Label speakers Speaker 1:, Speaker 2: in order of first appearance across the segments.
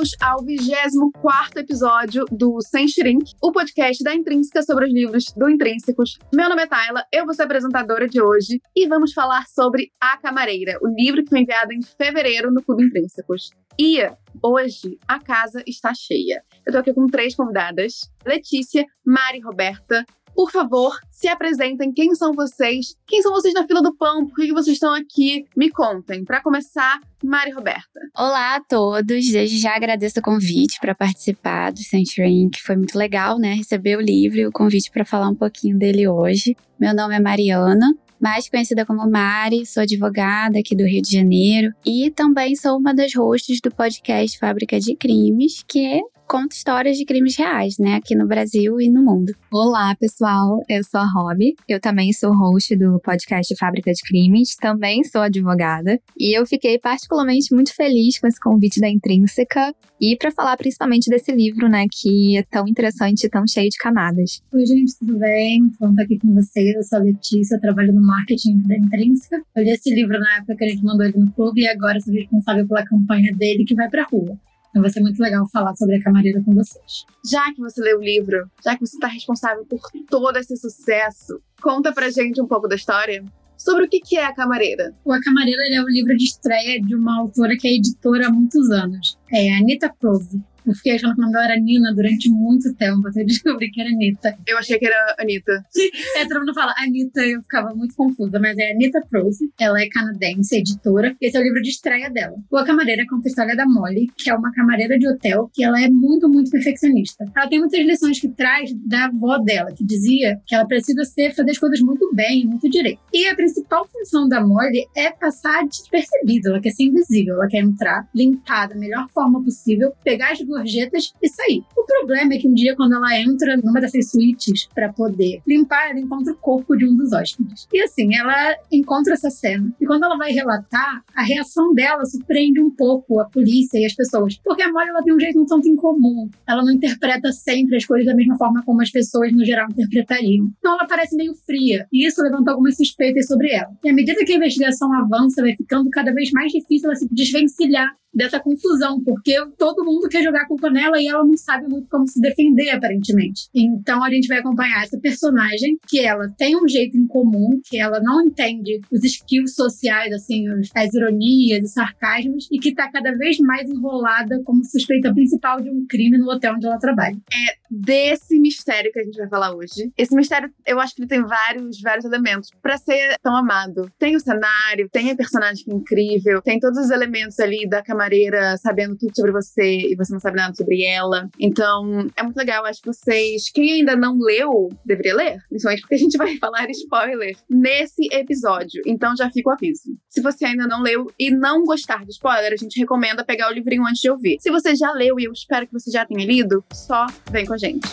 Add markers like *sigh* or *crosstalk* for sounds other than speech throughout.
Speaker 1: Bem-vindos ao 24 episódio do Sem Shrink, o podcast da Intrínseca sobre os livros do Intrínsecos. Meu nome é Tayla, eu vou ser apresentadora de hoje e vamos falar sobre A Camareira, o livro que foi enviado em fevereiro no Clube Intrínsecos. E hoje a casa está cheia. Eu tô aqui com três convidadas: Letícia, Mari Roberta. Por favor, se apresentem. Quem são vocês? Quem são vocês na fila do pão? Por que vocês estão aqui? Me contem. Para começar, Mari Roberta.
Speaker 2: Olá a todos. Desde já agradeço o convite para participar do Century que foi muito legal, né? Receber o livro e o convite para falar um pouquinho dele hoje. Meu nome é Mariana, mais conhecida como Mari, sou advogada aqui do Rio de Janeiro e também sou uma das hosts do podcast Fábrica de Crimes, que conta histórias de crimes reais, né, aqui no Brasil e no mundo.
Speaker 3: Olá, pessoal. Eu sou a Rob. Eu também sou host do podcast Fábrica de Crimes, também sou advogada, e eu fiquei particularmente muito feliz com esse convite da Intrínseca e para falar principalmente desse livro, né, que é tão interessante e tão cheio de camadas.
Speaker 4: Oi, gente, tudo bem? Vamos estar aqui com vocês. Eu sou a Letícia, eu trabalho no marketing da Intrínseca. Eu li esse livro na época que a gente mandou ele no clube e agora sou responsável pela campanha dele que vai pra rua. Então vai ser muito legal falar sobre a camareira com vocês.
Speaker 1: Já que você leu o livro, já que você está responsável por todo esse sucesso, conta pra gente um pouco da história sobre o que é a Camareira.
Speaker 4: O A Camareira é o livro de estreia de uma autora que é editora há muitos anos. É a Anita Prove. Eu fiquei achando que o nome dela era Nina durante muito tempo, até descobri que era Anitta.
Speaker 1: Eu achei que era Anitta. *laughs*
Speaker 4: é, todo mundo fala Anitta, eu ficava muito confusa, mas é Anita Prose. Ela é canadense, editora. Esse é o livro de estreia dela. O A Camareira conta a história da Molly, que é uma camareira de hotel, que ela é muito, muito perfeccionista. Ela tem muitas lições que traz da avó dela, que dizia que ela precisa ser, fazer as coisas muito bem, muito direito. E a principal função da Molly é passar despercebida. Ela quer ser invisível, ela quer entrar, limpar da melhor forma possível, pegar as gorjetas e sair. O problema é que um dia, quando ela entra numa dessas suítes para poder limpar, ela encontra o corpo de um dos hóspedes. E assim, ela encontra essa cena. E quando ela vai relatar, a reação dela surpreende um pouco a polícia e as pessoas. Porque a Molly ela tem um jeito um tanto incomum. Ela não interpreta sempre as coisas da mesma forma como as pessoas no geral interpretariam. Então ela parece meio fria. E isso levanta algumas suspeitas sobre ela. E à medida que a investigação avança, vai ficando cada vez mais difícil ela se desvencilhar dessa confusão, porque todo mundo quer jogar a culpa nela e ela não sabe muito como se defender, aparentemente. Então a gente vai acompanhar essa personagem, que ela tem um jeito em comum, que ela não entende os skills sociais, assim, as ironias e sarcasmos, e que tá cada vez mais enrolada como suspeita principal de um crime no hotel onde ela trabalha.
Speaker 1: É desse mistério que a gente vai falar hoje. Esse mistério, eu acho que ele tem vários, vários elementos para ser tão amado. Tem o cenário, tem a personagem que é incrível, tem todos os elementos ali da camareira sabendo tudo sobre você e você não sabe nada sobre ela. Então, é muito legal. Acho que vocês, quem ainda não leu, deveria ler, principalmente porque a gente vai *laughs* falar spoiler nesse episódio. Então, já fica o aviso. Se você ainda não leu e não gostar de spoiler, a gente recomenda pegar o livrinho antes de ouvir. Se você já leu e eu espero que você já tenha lido, só vem com a gente.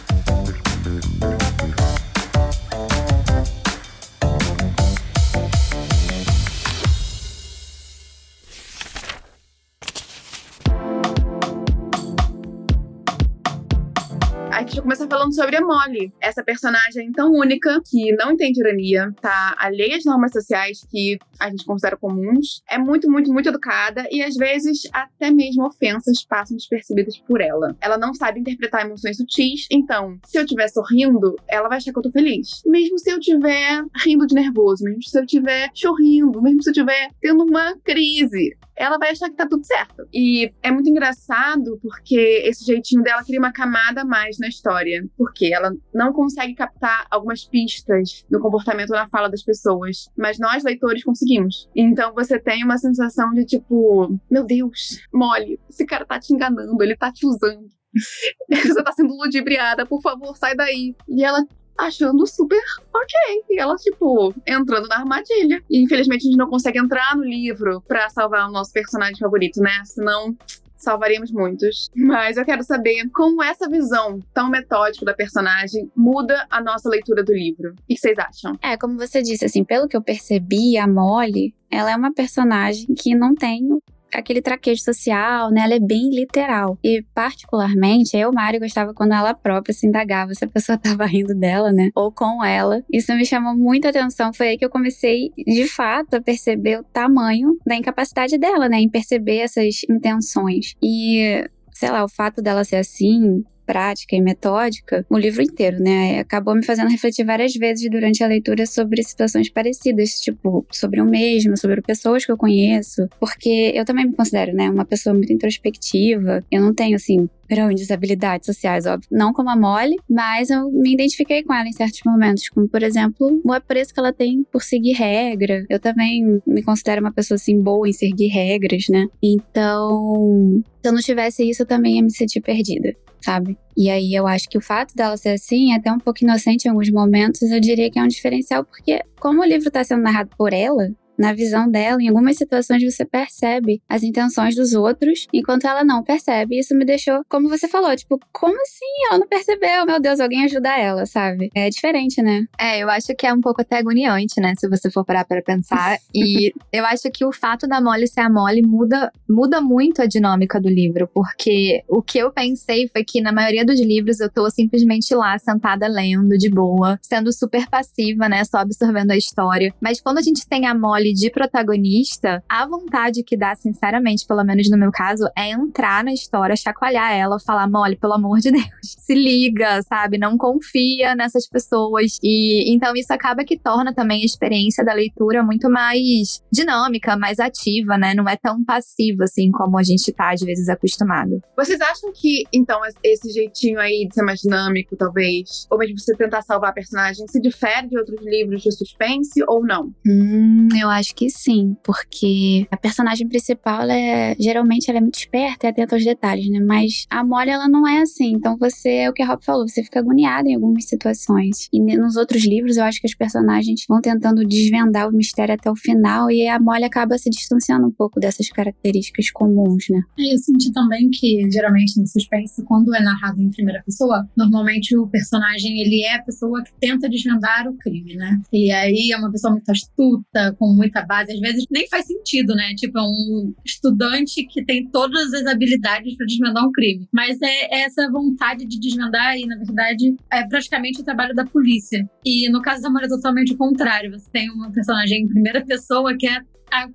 Speaker 1: Começar falando sobre a Molly, essa personagem tão única que não entende ironia, tá alheia às normas sociais que a gente considera comuns, é muito, muito, muito educada e às vezes até mesmo ofensas passam despercebidas por ela. Ela não sabe interpretar emoções sutis, então se eu estiver sorrindo, ela vai achar que eu tô feliz. Mesmo se eu estiver rindo de nervoso, mesmo se eu estiver chorrindo, mesmo se eu estiver tendo uma crise, ela vai achar que tá tudo certo. E é muito engraçado porque esse jeitinho dela cria uma camada a mais na história. Porque ela não consegue captar algumas pistas do comportamento na fala das pessoas. Mas nós, leitores, conseguimos. Então você tem uma sensação de tipo, meu Deus, mole, esse cara tá te enganando, ele tá te usando. *laughs* Você tá sendo ludibriada, por favor, sai daí. E ela achando super ok. E ela, tipo, entrando na armadilha. E infelizmente a gente não consegue entrar no livro pra salvar o nosso personagem favorito, né? Senão salvaríamos muitos. Mas eu quero saber como essa visão tão metódica da personagem muda a nossa leitura do livro. O que vocês acham?
Speaker 2: É, como você disse, assim, pelo que eu percebi, a Molly, ela é uma personagem que não tem aquele traquejo social, né? Ela é bem literal. E, particularmente, eu, Mari, gostava quando ela própria se indagava se a pessoa *laughs* estava rindo dela, né? Ou com ela. Isso me chamou muita atenção. Foi aí que eu comecei, de fato, a perceber o tamanho da incapacidade dela, né? Em perceber essas intenções. E sei lá, o fato dela ser assim prática e metódica, o livro inteiro, né? Acabou me fazendo refletir várias vezes durante a leitura sobre situações parecidas, tipo, sobre o mesmo, sobre pessoas que eu conheço, porque eu também me considero, né, uma pessoa muito introspectiva. Eu não tenho, assim, grandes habilidades sociais, óbvio. Não como a Molly, mas eu me identifiquei com ela em certos momentos, como, por exemplo, o apreço que ela tem por seguir regra. Eu também me considero uma pessoa, assim, boa em seguir regras, né? Então, se eu não tivesse isso, eu também ia me sentir perdida sabe? E aí eu acho que o fato dela ser assim, até um pouco inocente em alguns momentos, eu diria que é um diferencial, porque como o livro está sendo narrado por ela, na visão dela, em algumas situações você percebe as intenções dos outros, enquanto ela não percebe. Isso me deixou, como você falou, tipo, como assim ela não percebeu? Meu Deus, alguém ajuda ela, sabe? É diferente, né?
Speaker 3: É, eu acho que é um pouco até agoniante, né? Se você for parar para pensar. *laughs* e eu acho que o fato da Molly ser a Molly muda, muda muito a dinâmica do livro, porque o que eu pensei foi que na maioria dos livros eu tô simplesmente lá, sentada lendo, de boa, sendo super passiva, né? Só absorvendo a história. Mas quando a gente tem a Molly de protagonista, a vontade que dá, sinceramente, pelo menos no meu caso, é entrar na história, chacoalhar ela, falar, Molly, pelo amor de Deus, *laughs* se liga, sabe? Não confia nessas pessoas. E então isso acaba que torna também a experiência da leitura muito mais dinâmica, mais ativa, né? Não é tão passiva assim como a gente tá às vezes acostumado.
Speaker 1: Vocês acham que, então, esse jeitinho aí de ser mais dinâmico, talvez, ou mesmo você tentar salvar a personagem, se difere de outros livros de suspense ou não?
Speaker 2: Hum, eu acho que sim, porque a personagem principal, ela é, geralmente, ela é muito esperta e atenta aos detalhes, né? Mas a Molly, ela não é assim. Então você, é o que a Rob falou, você fica agoniada em algumas situações. E nos outros livros, eu acho que as personagens vão tentando desvendar o mistério até o final e a Molly acaba se distanciando um pouco dessas características comuns, né?
Speaker 4: Eu senti também que, geralmente, no suspense, quando é narrado em primeira pessoa, normalmente o personagem, ele é a pessoa que tenta desvendar o crime, né? E aí é uma pessoa muito astuta, com muito muita base, às vezes nem faz sentido, né? Tipo, é um estudante que tem todas as habilidades para desvendar um crime. Mas é essa vontade de desvendar, e na verdade é praticamente o trabalho da polícia. E no caso da Amor é totalmente o contrário. Você tem uma personagem em primeira pessoa que é a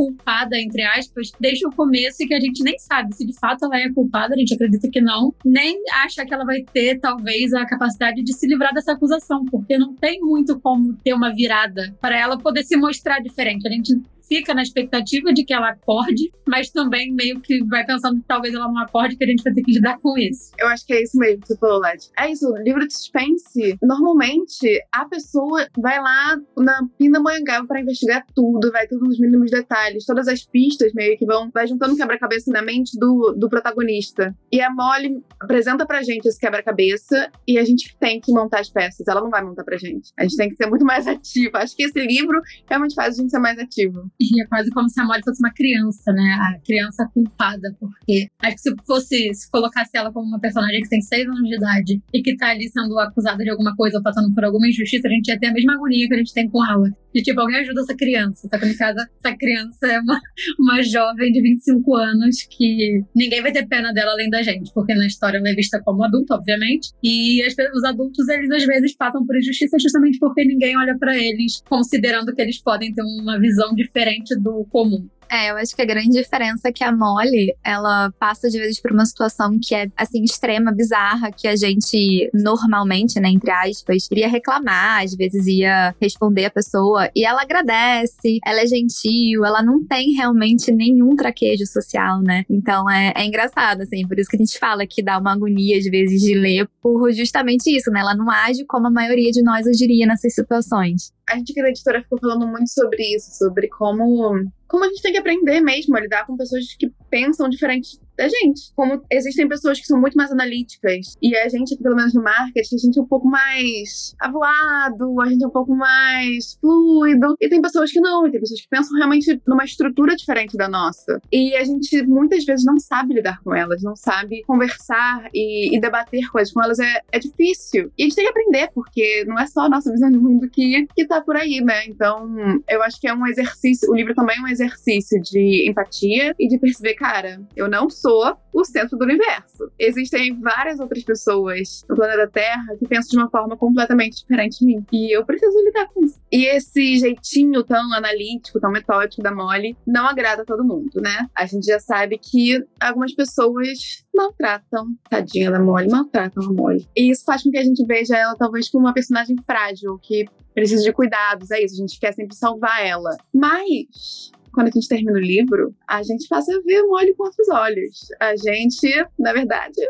Speaker 4: culpada, entre aspas, desde o começo e que a gente nem sabe se de fato ela é culpada, a gente acredita que não, nem acha que ela vai ter, talvez, a capacidade de se livrar dessa acusação, porque não tem muito como ter uma virada para ela poder se mostrar diferente. A gente fica na expectativa de que ela acorde, mas também meio que vai pensando que talvez ela não acorde, que a gente vai ter que lidar com isso.
Speaker 1: Eu acho que é isso mesmo que você falou, Led. É isso, livro de suspense, normalmente a pessoa vai lá na Pindamonhangaba para investigar tudo, vai tudo nos mínimos detalhes, todas as pistas meio que vão, vai juntando quebra-cabeça na mente do, do protagonista. E a Molly apresenta pra gente esse quebra-cabeça e a gente tem que montar as peças, ela não vai montar pra gente. A gente tem que ser muito mais *laughs* ativa. Acho que esse livro realmente faz a gente ser mais ativo.
Speaker 4: E é quase como se a Molly fosse uma criança, né? A criança culpada, porque acho que se fosse, se colocasse ela como uma personagem que tem seis anos de idade e que tá ali sendo acusada de alguma coisa ou passando por alguma injustiça, a gente ia ter a mesma agonia que a gente tem com ela. De tipo, alguém ajuda essa criança. Só que no caso, essa criança é uma, *laughs* uma jovem de 25 anos que ninguém vai ter pena dela além da gente, porque na história ela é vista como adulta, obviamente. E as, os adultos, eles às vezes passam por injustiça justamente porque ninguém olha para eles, considerando que eles podem ter uma visão diferente diferente do comum.
Speaker 3: É, eu acho que a grande diferença é que a Molly, ela passa de vezes por uma situação que é, assim, extrema, bizarra, que a gente normalmente, né, entre aspas, iria reclamar, às vezes ia responder a pessoa, e ela agradece, ela é gentil, ela não tem realmente nenhum traquejo social, né? Então é, é engraçado, assim, por isso que a gente fala que dá uma agonia, às vezes, de ler, por justamente isso, né? Ela não age como a maioria de nós agiria nessas situações.
Speaker 1: A gente aqui da editora ficou falando muito sobre isso, sobre como como a gente tem que aprender mesmo a lidar com pessoas que pensam diferente da gente. Como existem pessoas que são muito mais analíticas e a gente, pelo menos no marketing, a gente é um pouco mais avoado, a gente é um pouco mais fluido. E tem pessoas que não, e tem pessoas que pensam realmente numa estrutura diferente da nossa. E a gente muitas vezes não sabe lidar com elas, não sabe conversar e, e debater coisas com elas. É, é difícil. E a gente tem que aprender, porque não é só a nossa visão de mundo que, que tá por aí, né? Então, eu acho que é um exercício, o livro também é um exercício de empatia e de perceber, cara, eu não sou sou o centro do universo. Existem várias outras pessoas no planeta Terra que pensam de uma forma completamente diferente de mim. E eu preciso lidar com isso. E esse jeitinho tão analítico, tão metódico da Molly não agrada a todo mundo, né? A gente já sabe que algumas pessoas maltratam, tadinha da Molly, maltratam a Molly. E isso faz com que a gente veja ela talvez como uma personagem frágil, que precisa de cuidados, é isso, a gente quer sempre salvar ela. Mas quando a gente termina o livro, a gente passa a ver o olho com outros olhos. A gente, na verdade,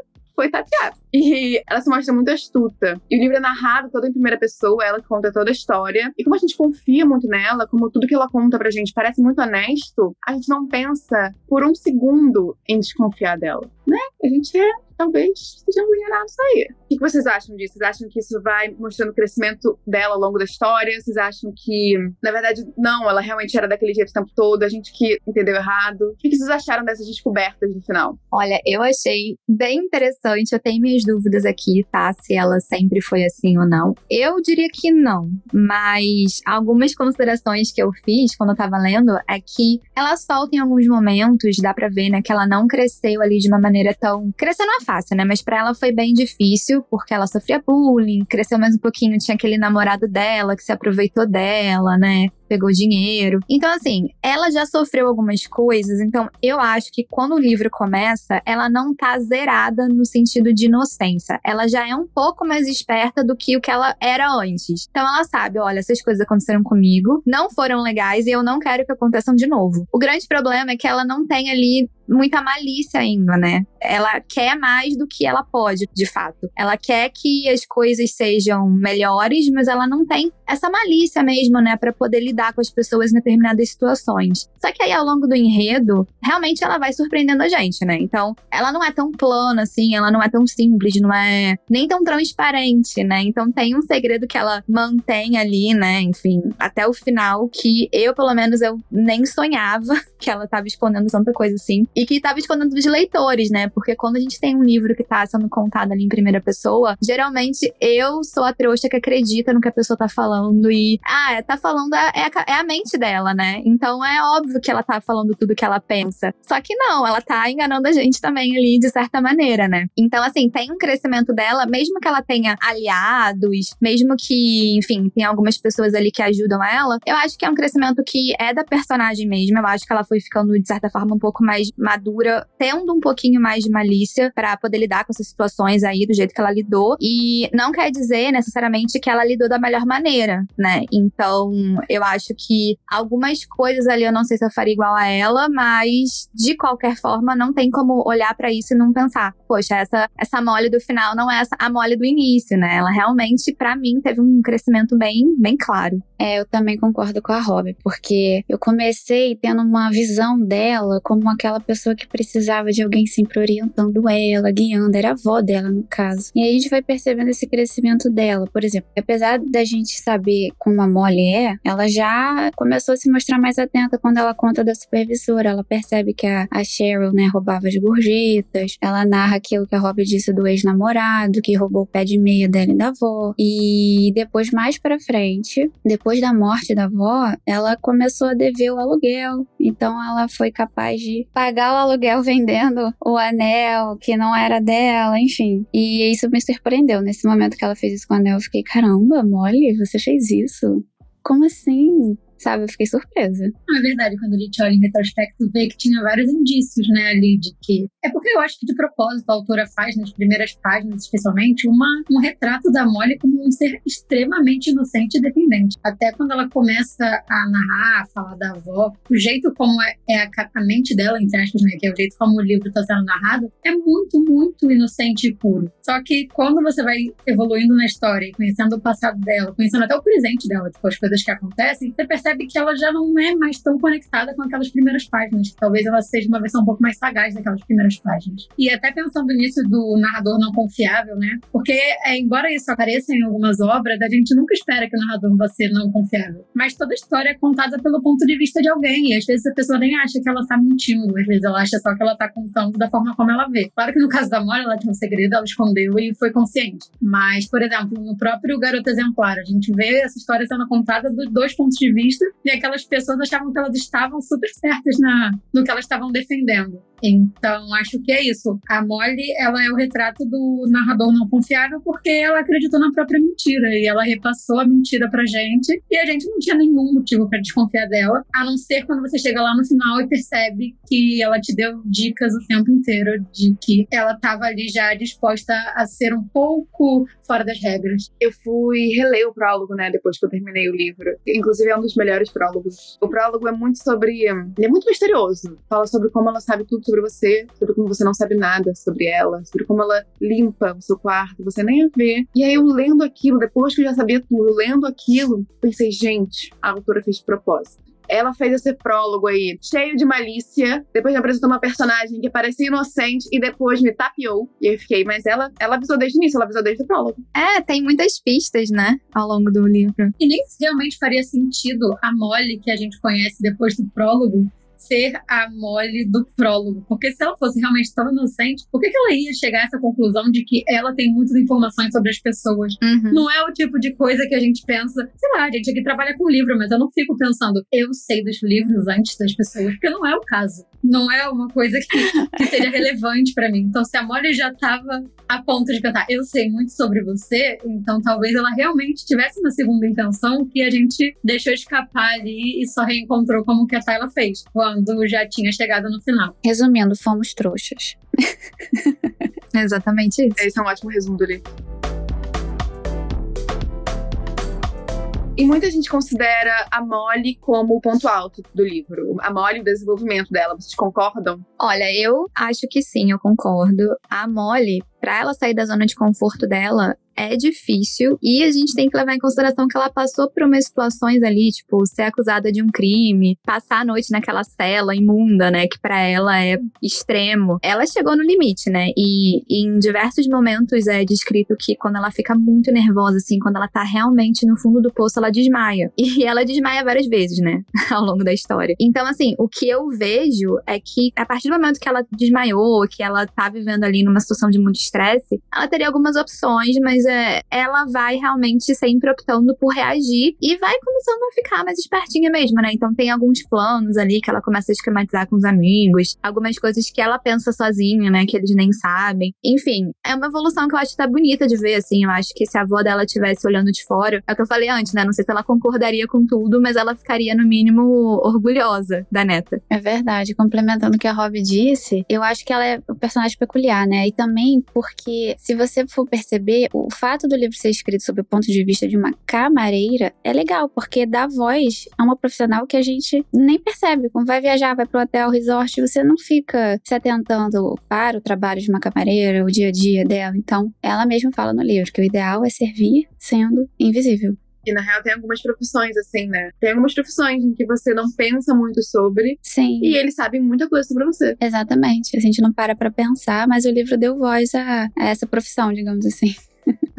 Speaker 1: foi tateada. E ela se mostra muito astuta. E o livro é narrado todo em primeira pessoa, ela conta toda a história. E como a gente confia muito nela, como tudo que ela conta pra gente parece muito honesto, a gente não pensa por um segundo em desconfiar dela, né? A gente é talvez estejamos enganados aí. O que vocês acham disso? Vocês acham que isso vai mostrando o crescimento dela ao longo da história? Vocês acham que, na verdade, não, ela realmente era daquele jeito o tempo todo, a gente que entendeu errado? O que vocês acharam dessas descobertas no final?
Speaker 3: Olha, eu achei bem interessante. Eu tenho minhas dúvidas aqui, tá? Se ela sempre foi assim ou não. Eu diria que não, mas algumas considerações que eu fiz quando eu tava lendo é que ela solta em alguns momentos, dá pra ver, né, que ela não cresceu ali de uma maneira tão. Cresceu não é fácil, né? Mas para ela foi bem difícil, porque ela sofria bullying, cresceu mais um pouquinho, tinha aquele namorado dela que se aproveitou dela, né? Pegou dinheiro. Então, assim, ela já sofreu algumas coisas, então eu acho que quando o livro começa, ela não tá zerada no sentido de inocência. Ela já é um pouco mais esperta do que o que ela era antes. Então ela sabe, olha, essas coisas aconteceram comigo, não foram legais e eu não quero que aconteçam de novo. O grande problema é que ela não tem ali muita malícia ainda, né? Ela quer mais do que ela pode, de fato. Ela quer que as coisas sejam melhores, mas ela não tem essa malícia mesmo, né, para poder lidar com as pessoas em determinadas situações. Só que aí ao longo do enredo, realmente ela vai surpreendendo a gente, né? Então, ela não é tão plana assim, ela não é tão simples, não é nem tão transparente, né? Então tem um segredo que ela mantém ali, né? Enfim, até o final que eu, pelo menos, eu nem sonhava *laughs* que ela tava escondendo tanta coisa assim e que estava escondendo dos leitores, né? Porque quando a gente tem um livro que tá sendo contado ali em primeira pessoa, geralmente eu sou a trouxa que acredita no que a pessoa tá falando e, ah, tá falando, é, é é a mente dela, né? Então é óbvio que ela tá falando tudo que ela pensa. Só que não, ela tá enganando a gente também ali, de certa maneira, né? Então, assim, tem um crescimento dela, mesmo que ela tenha aliados, mesmo que, enfim, tem algumas pessoas ali que ajudam ela, eu acho que é um crescimento que é da personagem mesmo. Eu acho que ela foi ficando, de certa forma, um pouco mais madura, tendo um pouquinho mais de malícia para poder lidar com essas situações aí do jeito que ela lidou. E não quer dizer necessariamente que ela lidou da melhor maneira, né? Então, eu acho que algumas coisas ali eu não sei se eu faria igual a ela, mas de qualquer forma não tem como olhar para isso e não pensar, poxa, essa essa mole do final não é essa a mole do início, né? Ela realmente para mim teve um crescimento bem bem claro.
Speaker 2: É, eu também concordo com a Rob, porque eu comecei tendo uma visão dela como aquela pessoa que precisava de alguém sempre orientando ela, guiando, era a avó dela no caso. E aí a gente vai percebendo esse crescimento dela. Por exemplo, apesar da gente saber como a Molly é, ela já começou a se mostrar mais atenta quando ela conta da supervisora. Ela percebe que a, a Cheryl, né, roubava as gorjetas. Ela narra aquilo que a Robbie disse do ex-namorado, que roubou o pé de meia dela e da avó. E depois, mais pra frente, depois da morte da avó, ela começou a dever o aluguel. Então ela foi capaz de pagar o aluguel vendendo o anel que não era dela, enfim. E isso me surpreendeu. Nesse momento que ela fez isso com o anel, eu fiquei, caramba, Molly, você fez isso? Como assim? Sabe? Eu fiquei surpresa.
Speaker 4: Não, é verdade, quando a gente olha em retrospecto, vê que tinha vários indícios, né, ali de que. É porque eu acho que de propósito a autora faz, nas primeiras páginas, especialmente, uma, um retrato da Molly como um ser extremamente inocente e dependente. Até quando ela começa a narrar, a falar da avó, o jeito como é, é a, a mente dela, entre aspas, né, que é o jeito como o livro está sendo narrado, é muito, muito inocente e puro. Só que quando você vai evoluindo na história e conhecendo o passado dela, conhecendo até o presente dela, tipo, as coisas que acontecem, você percebe percebe que ela já não é mais tão conectada com aquelas primeiras páginas. Talvez ela seja uma versão um pouco mais sagaz daquelas primeiras páginas. E até pensando nisso do narrador não confiável, né? Porque, é, embora isso apareça em algumas obras, a gente nunca espera que o narrador vá ser não confiável. Mas toda história é contada pelo ponto de vista de alguém. E às vezes a pessoa nem acha que ela tá mentindo. Às vezes ela acha só que ela tá contando da forma como ela vê. Claro que no caso da Mora, ela tinha um segredo, ela escondeu e foi consciente. Mas, por exemplo, no próprio Garoto Exemplar, a gente vê essa história sendo contada dos dois pontos de vista e aquelas pessoas achavam que elas estavam super certas na, no que elas estavam defendendo. Então, acho que é isso. A Molly, ela é o retrato do narrador não confiável porque ela acreditou na própria mentira e ela repassou a mentira pra gente e a gente não tinha nenhum motivo para desconfiar dela, a não ser quando você chega lá no final e percebe que ela te deu dicas o tempo inteiro de que ela estava ali já disposta a ser um pouco fora das regras.
Speaker 1: Eu fui reler o prólogo, né, depois que eu terminei o livro. Inclusive é um dos melhores prólogos. O prólogo é muito sobre, ele é muito misterioso. Fala sobre como ela sabe tudo sobre você, sobre como você não sabe nada sobre ela, sobre como ela limpa o seu quarto, você nem a vê. E aí eu lendo aquilo, depois que eu já sabia tudo, lendo aquilo, pensei, gente, a autora fez de propósito. Ela fez esse prólogo aí, cheio de malícia. Depois me apresentou uma personagem que parecia inocente e depois me tapeou. E eu fiquei, mas ela, ela avisou desde o início, ela avisou desde o prólogo.
Speaker 3: É, tem muitas pistas, né, ao longo do livro.
Speaker 4: E nem realmente faria sentido a Molly que a gente conhece depois do prólogo ser a Molly do prólogo. Porque se ela fosse realmente tão inocente, por que, que ela ia chegar a essa conclusão de que ela tem muitas informações sobre as pessoas?
Speaker 3: Uhum.
Speaker 4: Não é o tipo de coisa que a gente pensa, sei lá, a gente aqui trabalha com livro, mas eu não fico pensando, eu sei dos livros antes das pessoas, porque não é o caso. Não é uma coisa que, que seria *laughs* relevante para mim. Então, se a Molly já tava a ponto de pensar, eu sei muito sobre você, então talvez ela realmente tivesse uma segunda intenção que a gente deixou escapar ali e só reencontrou como que a Tayla fez quando já tinha chegado no final.
Speaker 2: Resumindo, fomos trouxas. *laughs*
Speaker 3: Exatamente isso.
Speaker 1: Esse é um ótimo resumo do livro. E muita gente considera a Molly como o ponto alto do livro. A Molly e o desenvolvimento dela. Vocês concordam?
Speaker 3: Olha, eu acho que sim, eu concordo. A Molly, pra ela sair da zona de conforto dela, é difícil e a gente tem que levar em consideração que ela passou por umas situações ali, tipo, ser acusada de um crime, passar a noite naquela cela imunda, né, que para ela é extremo. Ela chegou no limite, né? E, e, em diversos momentos é descrito que quando ela fica muito nervosa, assim, quando ela tá realmente no fundo do poço, ela desmaia. *laughs* E ela desmaia várias vezes, né, *laughs* ao longo da história. Então, assim, o que eu vejo é que a partir do momento que ela desmaiou, que ela tá vivendo ali numa situação de muito estresse, ela teria algumas opções, mas é, ela vai realmente sempre optando por reagir e vai começando a ficar mais espertinha mesmo, né? Então tem alguns planos ali que ela começa a esquematizar com os amigos, algumas coisas que ela pensa sozinha, né? Que eles nem sabem. Enfim, é uma evolução que eu acho que tá bonita de ver, assim. Eu acho que se a avó dela estivesse olhando de fora, é o que eu falei antes, né? Não sei se ela concordaria com tudo, mas ela ficaria, no mínimo, orgulhosa da neta.
Speaker 2: É verdade. Complementando o que a Rob disse, eu acho que ela é um personagem peculiar, né? E também porque, se você for perceber, o fato do livro ser escrito sob o ponto de vista de uma camareira é legal, porque dá voz a uma profissional que a gente nem percebe. Quando vai viajar, vai pro hotel, resort, você não fica se atentando para o trabalho de uma camareira, o dia a dia dela. Então, ela mesma fala no livro que o ideal é servir sendo invisível.
Speaker 1: E na real tem algumas profissões, assim, né? Tem algumas profissões em que você não pensa muito sobre.
Speaker 2: Sim.
Speaker 1: E eles sabem muita coisa sobre você.
Speaker 2: Exatamente. A gente não para pra pensar, mas o livro deu voz a, a essa profissão, digamos assim.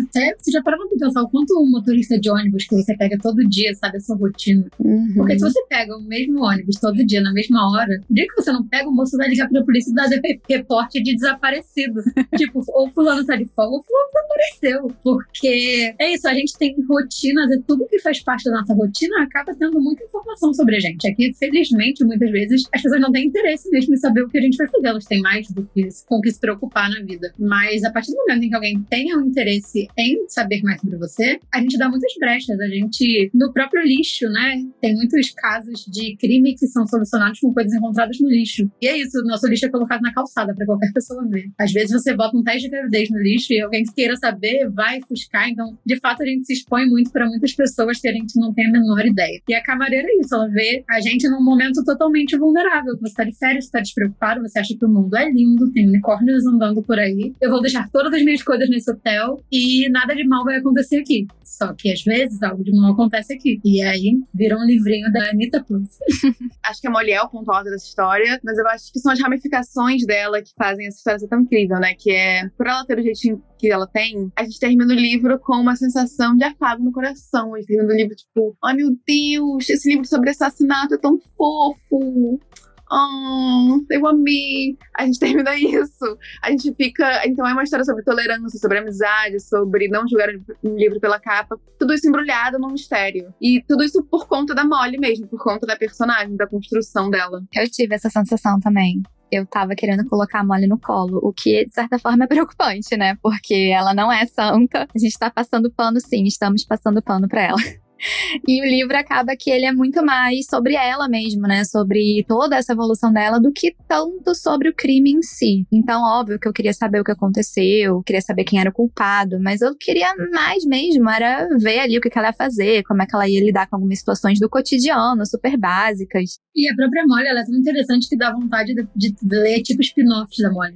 Speaker 4: Até você já parou pra pensar o quanto um motorista de ônibus que você pega todo dia sabe a sua rotina?
Speaker 2: Uhum.
Speaker 4: Porque se você pega o mesmo ônibus todo dia, na mesma hora, o dia que você não pega, o moço vai ligar pra polícia e dar *laughs* reporte de desaparecido. *laughs* tipo, ou fulano tá de folga, ou fulano desapareceu. Porque é isso, a gente tem rotinas e tudo que faz parte da nossa rotina acaba tendo muita informação sobre a gente. É que, felizmente, muitas vezes, as pessoas não têm interesse mesmo em saber o que a gente vai fazer. Elas têm mais do que com o que se preocupar na vida. Mas a partir do momento em que alguém tenha um interesse em saber mais sobre você, a gente dá muitas brechas. A gente, no próprio lixo, né? Tem muitos casos de crime que são solucionados com coisas encontradas no lixo. E é isso, o nosso lixo é colocado na calçada para qualquer *laughs* pessoa ver. Às vezes você bota um teste de gravidez no lixo e alguém que queira saber vai fuscar. Então, de fato, a gente se expõe muito para muitas pessoas que a gente não tem a menor ideia. E a camareira é isso, ela vê a gente num momento totalmente vulnerável. Você tá de férias, você tá despreocupado, você acha que o mundo é lindo, tem unicórnios andando por aí. Eu vou deixar todas as minhas coisas nesse hotel e nada de mal vai acontecer aqui. Só que às vezes algo de mal acontece aqui. E aí vira um livrinho da Anitta Plus. *laughs*
Speaker 1: acho que a Molly é o ponto alto dessa história, mas eu acho que são as ramificações dela que fazem essa história ser tão incrível, né? Que é, por ela ter o jeitinho que ela tem, a gente termina o livro com uma sensação de afago no coração. A gente termina o livro tipo, oh, meu Deus, esse livro sobre assassinato é tão fofo oh, eu amei. A gente *laughs* termina isso. A gente fica. Então é uma história sobre tolerância, sobre amizade, sobre não julgar um livro pela capa. Tudo isso embrulhado num mistério. E tudo isso por conta da Molly mesmo, por conta da personagem, da construção dela.
Speaker 3: Eu tive essa sensação também. eu tava querendo colocar a Molly no colo, o que de certa forma é preocupante, né? Porque ela não é santa. A gente tá passando pano sim, estamos passando pano pra ela. *laughs* *laughs* E o livro acaba que ele é muito mais sobre ela mesmo, né? Sobre toda essa evolução dela do que tanto sobre o crime em si. Então, óbvio que eu queria saber o que aconteceu, queria saber quem era o culpado, mas eu queria mais mesmo, era ver ali o que ela ia fazer, como é que ela ia lidar com algumas situações do cotidiano, super básicas.
Speaker 4: E a própria Molly, ela é tão interessante que dá vontade de, de ler tipo spin-offs da Molly.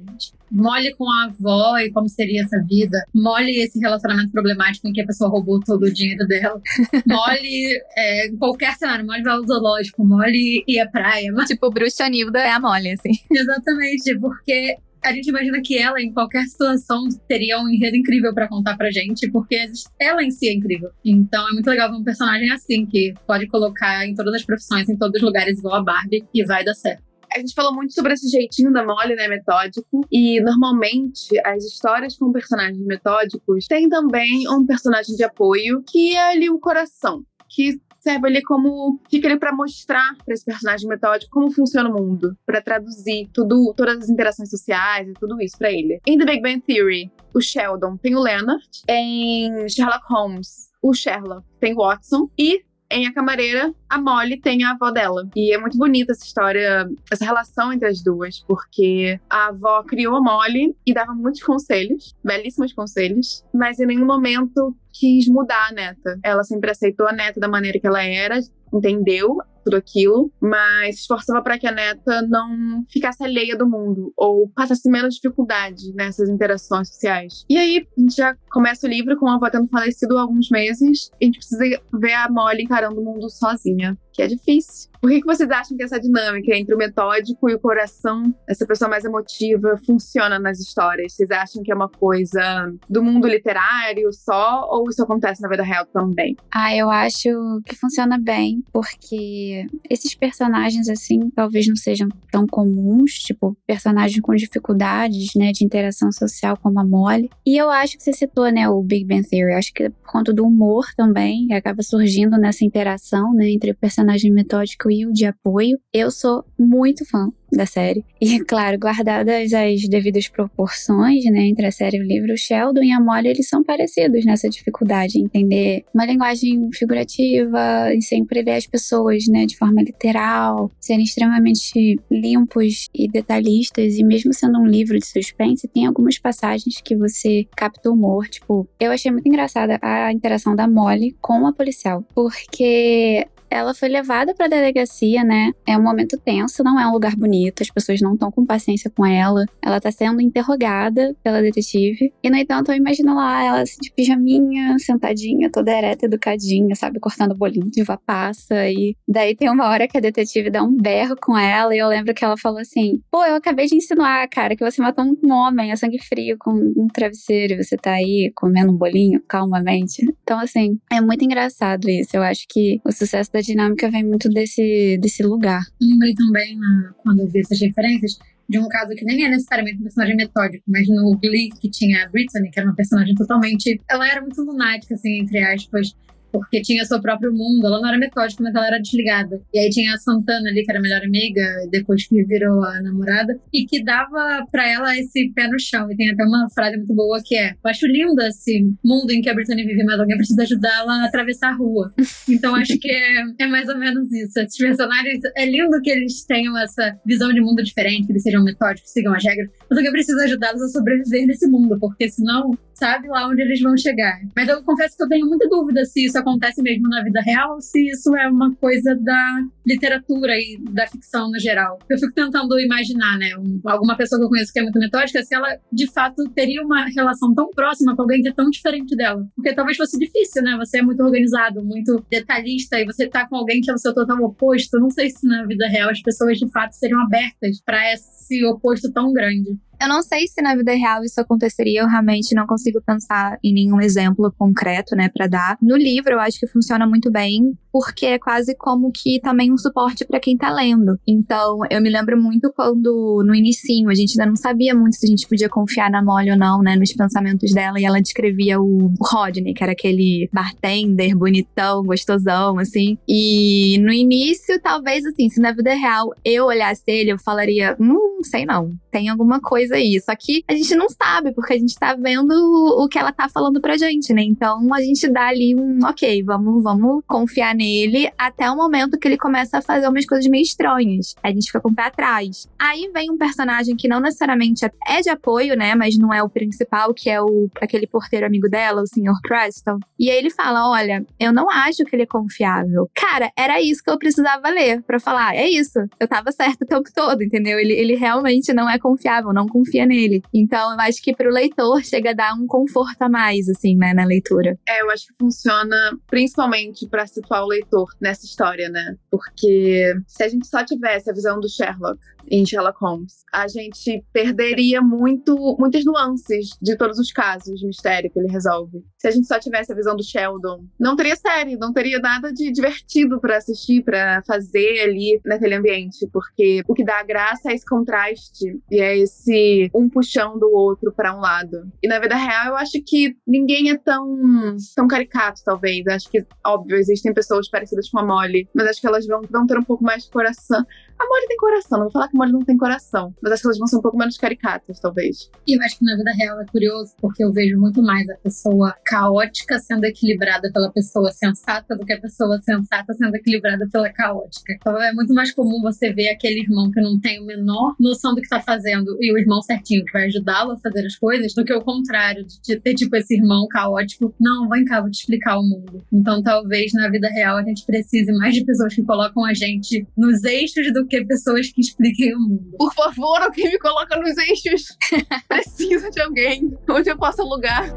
Speaker 4: Molly com a avó e como seria essa vida. Molly esse relacionamento problemático em que a pessoa roubou todo o dinheiro dela. *laughs* Molly é, em qualquer cenário. Molly vai ao zoológico. Molly e a praia.
Speaker 3: Tipo, Bruxa Nilda é a Molly, assim. *laughs*
Speaker 4: Exatamente, porque a gente imagina que ela, em qualquer situação, teria um enredo incrível para contar pra gente, porque ela em si é incrível. Então é muito legal ver um personagem assim, que pode colocar em todas as profissões, em todos os lugares, igual a Barbie, e vai dar certo.
Speaker 1: A gente falou muito sobre esse jeitinho da Molly, né, metódico. E normalmente as histórias com personagens metódicos têm também um personagem de apoio que é ali o coração, que serve ali como fica ali para mostrar para esse personagem metódico como funciona o mundo, para traduzir tudo, todas as interações sociais e tudo isso para ele. Em The Big Bang Theory, o Sheldon tem o Leonard, em Sherlock Holmes, o Sherlock tem o Watson e em A Camareira, a Molly tem a avó dela. E é muito bonita essa história, essa relação entre as duas, porque a avó criou a Molly e dava muitos conselhos, belíssimos conselhos, mas em nenhum momento quis mudar a neta. Ela sempre aceitou a neta da maneira que ela era, entendeu tudo aquilo, mas se esforçava para que a neta não ficasse alheia do mundo ou passasse menos dificuldade nessas interações sociais. E aí já começa o livro com a avó tendo falecido há alguns meses. E a gente precisa ver a Molly encarando o mundo sozinha, que é difícil. Por que, que vocês acham que essa dinâmica entre o metódico e o coração, essa pessoa mais emotiva, funciona nas histórias? Vocês acham que é uma coisa do mundo literário só, ou isso acontece na vida real também?
Speaker 2: Ah, eu acho que funciona bem, porque esses personagens, assim, talvez não sejam tão comuns, tipo, personagens com dificuldades, né, de interação social como a Molly. E eu acho que você citou, né, o Big Bang Theory, eu acho que por conta do humor também, acaba surgindo nessa interação, né, entre o personagem metódico de apoio. Eu sou muito fã da série. *laughs* E, claro, guardadas as devidas proporções, né, entre a série e o livro, o Sheldon e a Molly, eles são parecidos nessa dificuldade em entender uma linguagem figurativa, e sempre ler as pessoas, né, de forma literal, serem extremamente limpos e detalhistas, e mesmo sendo um livro de suspense, tem algumas passagens que você capta o humor, tipo, eu achei muito engraçada a interação da Molly com a policial, porque ela foi levada para a delegacia, né? É um momento tenso, não é um lugar bonito, as pessoas não estão com paciência com ela. Ela tá sendo interrogada pela detetive. E no entanto, eu imagino lá ela assim, de pijaminha, sentadinha, toda ereta, educadinha, sabe, cortando bolinho de uva passa. E daí tem uma hora que a detetive dá um berro com ela e eu lembro que ela falou assim: "Pô, eu acabei de insinuar, cara, que você matou um homem a sangue frio com um travesseiro e você tá aí comendo um bolinho calmamente". Então assim, é muito engraçado isso. Eu acho que o sucesso da dinâmica vem muito desse, desse lugar.
Speaker 4: lembrei também, na, quando eu vi essas referências, de um caso que nem é necessariamente um personagem metódico, mas no Glee, que tinha a Brittany, que era uma personagem totalmente. Ela era muito lunática, assim, entre aspas porque tinha seu próprio mundo. Ela não era metódica, mas ela era desligada. E aí tinha a Santana ali, que era a melhor amiga, depois que virou a namorada, e que dava para ela esse pé no chão. E tem até uma frase muito boa que é: Eu acho lindo esse mundo em que a Brittany vive, mas alguém precisa ajudá-la a atravessar a rua. *laughs* Então acho que é, é mais ou menos isso. Esses personagens, é lindo que eles tenham essa visão de mundo diferente, que eles sejam metódicos, sigam as regras, mas alguém precisa ajudá-los a sobreviver nesse mundo, porque senão sabe lá onde eles vão chegar. Mas eu confesso que eu tenho muita dúvida se isso acontece mesmo na vida real se isso é uma coisa da literatura e da ficção no geral. Eu fico tentando imaginar, né, um, alguma pessoa que eu conheço que é muito metódica, se ela de fato teria uma relação tão próxima com alguém que é tão diferente dela. Porque talvez fosse difícil, né? Você é muito organizado, muito detalhista e você tá com alguém que é o seu total oposto. Não sei se na vida real as pessoas de fato seriam abertas para esse oposto tão grande.
Speaker 3: Eu não sei se na vida real isso aconteceria, eu realmente não consigo pensar em nenhum exemplo concreto, né, para dar. No livro, eu acho que funciona muito bem, porque é quase como que também um suporte para quem tá lendo. Então, eu me lembro muito quando no inicinho a gente ainda não sabia muito se a gente podia confiar na Molly ou não, né, nos pensamentos dela, e ela descrevia o Rodney, que era aquele bartender bonitão, gostosão, assim. E no início, talvez assim, se na vida real eu olhasse ele, eu falaria, hum, sei não, tem alguma coisa aí. Só que a gente não sabe, porque a gente tá vendo o que ela tá falando pra gente, né? Então a gente dá ali um, ok, vamos, vamos confiar nele até o momento que ele começa a fazer umas coisas meio estranhas. A gente fica com o pé atrás. Aí vem um personagem que não necessariamente é de apoio, né? Mas não é o principal, que é o aquele porteiro amigo dela, o Sr. Preston. E aí ele fala: Olha, eu não acho que ele é confiável. Cara, era isso que eu precisava ler para falar. É isso. Eu tava certo o tempo todo, entendeu? Ele, ele realmente não é confiável, não confia nele. Então eu acho que pro leitor chega a dar um conforto a mais, assim, né, na leitura.
Speaker 1: É, eu acho que funciona principalmente para situar o leitor nessa história, né? Porque se a gente só tivesse a visão do Sherlock em Sherlock Holmes, a gente perderia muito, muitas nuances de todos os casos de mistério que ele resolve. Se a gente só tivesse a visão do Sheldon, não teria série, não teria nada de divertido para assistir, para fazer ali naquele ambiente, porque o que dá graça é esse contraste e é esse um puxão do outro para um lado. E na vida real, eu acho que ninguém é tão, tão caricato, talvez. Acho que, óbvio, existem pessoas parecidas com a Molly, mas acho que elas vão, vão ter um pouco mais de coração. A Molly tem coração, não vou falar que a Molly não tem coração, mas acho que elas vão ser um pouco menos caricatas, talvez.
Speaker 4: E eu acho que na vida real é curioso, porque eu vejo muito mais a pessoa caótica sendo equilibrada pela pessoa sensata do que a pessoa sensata sendo equilibrada pela caótica. Então é muito mais comum você ver aquele irmão que não tem a menor noção do que tá fazendo e o irmão certinho que vai ajudá-lo a fazer as coisas, do que o contrário, de ter tipo esse irmão caótico. Não, vem cá, vou te explicar o mundo. Então talvez na vida real a gente precise mais de pessoas que colocam a gente nos eixos do que pessoas que expliquem o mundo.
Speaker 1: Por favor, alguém me coloca nos eixos. *laughs* Preciso de alguém onde eu possa alugar.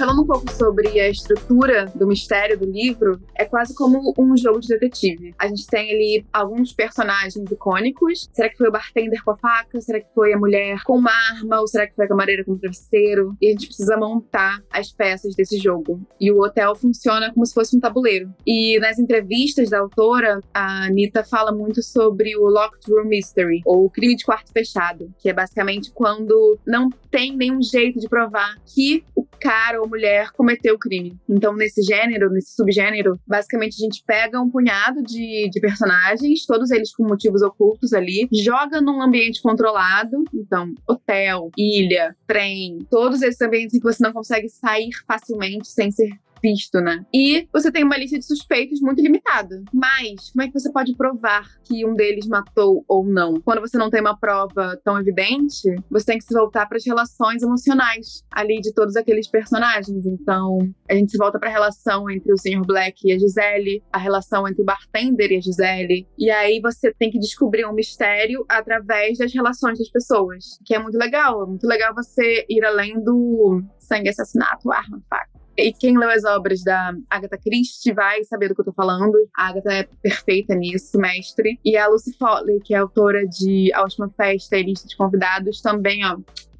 Speaker 1: Falando um pouco sobre a estrutura do mistério do livro, é quase como um jogo de detetive. A gente tem ali alguns personagens icônicos. Será que foi o bartender com a faca? Será que foi a mulher com uma arma? Ou será que foi a camareira com o travesseiro? E a gente precisa montar as peças desse jogo. E o hotel funciona como se fosse um tabuleiro. E nas entrevistas da autora, a Anitta fala muito sobre o Locked Room Mystery, ou crime de quarto fechado, que é basicamente quando não tem nenhum jeito de provar que cara ou mulher cometeu o crime. Então, nesse gênero, nesse subgênero, basicamente a gente pega um punhado de, de personagens, todos eles com motivos ocultos ali, joga num ambiente controlado, então, hotel, ilha, trem, todos esses ambientes em que você não consegue sair facilmente sem ser visto, né? E você tem uma lista de suspeitos muito limitada. Mas, como é que você pode provar que um deles matou ou não? Quando você não tem uma prova tão evidente, você tem que se voltar para as relações emocionais ali de todos aqueles personagens. Então, a gente se volta para a relação entre o Sr. Black e a Gisele, a relação entre o bartender e a Gisele. E aí você tem que descobrir um mistério através das relações das pessoas, que é muito legal. É muito legal você ir além do sangue, assassinato, arma, faca. E quem leu as obras da Agatha Christie vai saber do que eu tô falando. A Agatha é perfeita nisso, mestre. E a Lucy Foley, que é autora de A Última Festa e Lista de Convidados, também, ó,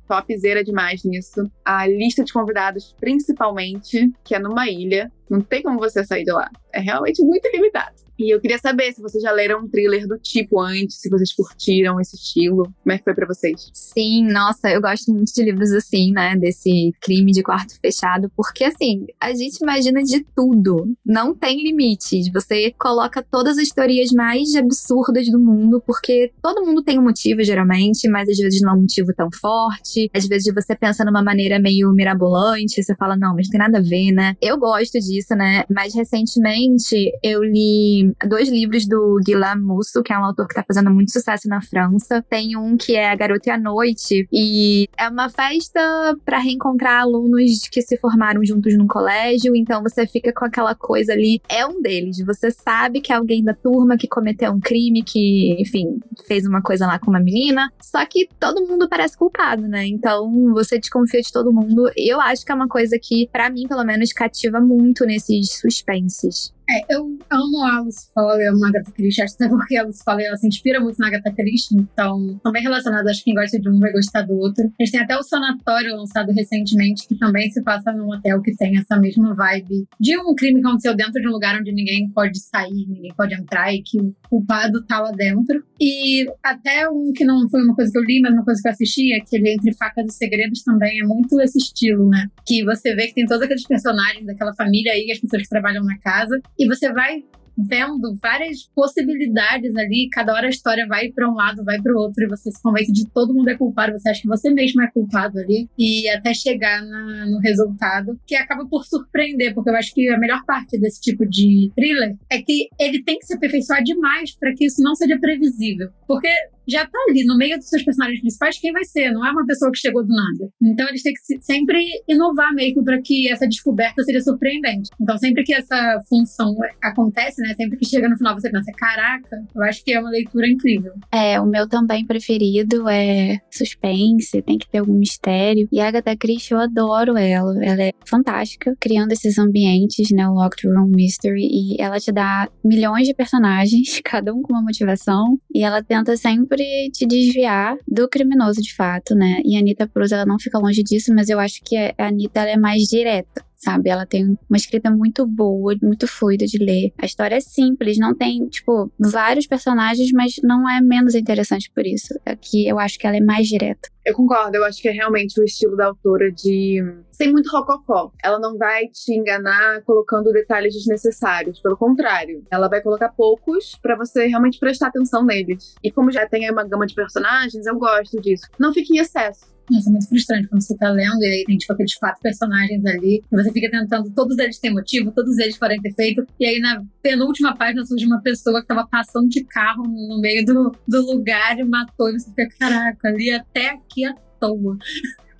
Speaker 1: topzera demais nisso. A lista de convidados, principalmente, que é numa ilha. Não tem como você sair de lá. É realmente muito limitado. E eu queria saber se vocês já leram um thriller do tipo antes, se vocês curtiram esse estilo. Como é que foi para vocês?
Speaker 3: Sim, nossa, eu gosto muito de livros assim, né? Desse crime de quarto fechado, porque assim, a gente imagina de tudo. Não tem limites. Você coloca todas as teorias mais absurdas do mundo, porque todo mundo tem um motivo, geralmente, mas às vezes não é um motivo tão forte. Às vezes você pensa numa maneira meio mirabolante, você fala, não, mas não tem nada a ver, né? Eu gosto disso, né? Mas recentemente eu li dois livros do Guilherme Musso, que é um autor que tá fazendo muito sucesso na França. Tem um que é A Garota e a Noite, e é uma festa para reencontrar alunos que se formaram juntos num colégio, então você fica com aquela coisa ali. É um deles. Você sabe que é alguém da turma que cometeu um crime, que, enfim, fez uma coisa lá com uma menina, só que todo mundo parece culpado, né? Então você desconfia de todo mundo. Eu acho que é uma coisa que, para mim, pelo menos, cativa muito nesses suspenses.
Speaker 4: É, eu amo a Alice Foley, amo a Agatha Christie, acho até porque a Alice Foley ela se inspira muito na Agatha Christie, então são bem relacionados, acho que quem gosta de um vai gostar do outro. Gente tem até o Sanatório lançado recentemente, que também se passa num hotel que tem essa mesma vibe de um crime que aconteceu dentro de um lugar onde ninguém pode sair, ninguém pode entrar e que o culpado tá lá dentro. E até um que não foi uma coisa que eu li, mas uma coisa que eu assisti, é aquele Entre Facas e Segredos também é muito esse estilo, né? Que você vê que tem todos aqueles personagens daquela família aí, as pessoas que trabalham na casa, e você vai vendo várias possibilidades ali, cada hora a história vai para um lado, vai para o outro, e você se convence de todo mundo é culpado, você acha que você mesmo é culpado ali, e até chegar na, no resultado, que acaba por surpreender, porque eu acho que a melhor parte desse tipo de thriller é que ele tem que se aperfeiçoar demais para que isso não seja previsível. Porque já tá ali no meio dos seus personagens principais quem vai ser, não é uma pessoa que chegou do nada. Então eles têm que sempre inovar mesmo para que essa descoberta seja surpreendente. Então sempre que essa função acontece, né, sempre que chega no final você pensa, caraca, eu acho que é uma leitura incrível.
Speaker 2: É, o meu também preferido é suspense, tem que ter algum mistério. E a Agatha Christie, eu adoro ela. Ela é fantástica, criando esses ambientes, né, o Locked Room Mystery, e ela te dá milhões de personagens, *laughs* cada um com uma motivação, e ela tenta sempre sempre te desviar do criminoso de fato, né? E a Anitta Cruz, ela não fica longe disso, mas eu acho que a Anitta é mais direta sabe? Ela tem uma escrita muito boa, muito fluida de ler. A história é simples, não tem, tipo, vários personagens, mas não é menos interessante por isso. Aqui eu acho que ela é mais direta.
Speaker 1: Eu concordo, eu acho que é realmente o estilo da autora de. sem muito rococó. Ela não vai te enganar colocando detalhes desnecessários. Pelo contrário, ela vai colocar poucos para você realmente prestar atenção neles. E como já tem uma gama de personagens, eu gosto disso. Não fique em excesso.
Speaker 4: Nossa, é muito frustrante quando você tá lendo e aí tem, tipo, aqueles quatro personagens ali, e você fica tentando, todos eles têm motivo, todos eles podem ter feito, e aí na penúltima página surge uma pessoa que tava passando de carro no meio do, do lugar e matou, e você fica, caraca, ali até aqui à toa.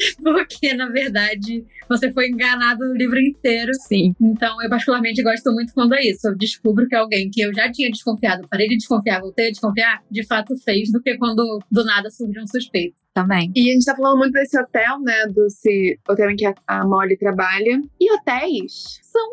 Speaker 4: *laughs* porque na verdade você foi enganado o livro inteiro.
Speaker 3: Sim.
Speaker 4: Então eu particularmente gosto muito quando é isso. Eu descubro que alguém que eu já tinha desconfiado, parei de desconfiar, voltei a desconfiar, de fato fez, do que quando do nada surge um suspeito.
Speaker 3: Também.
Speaker 1: E a gente tá falando muito desse hotel, né? Do hotel em que a Molly trabalha. E hotéis são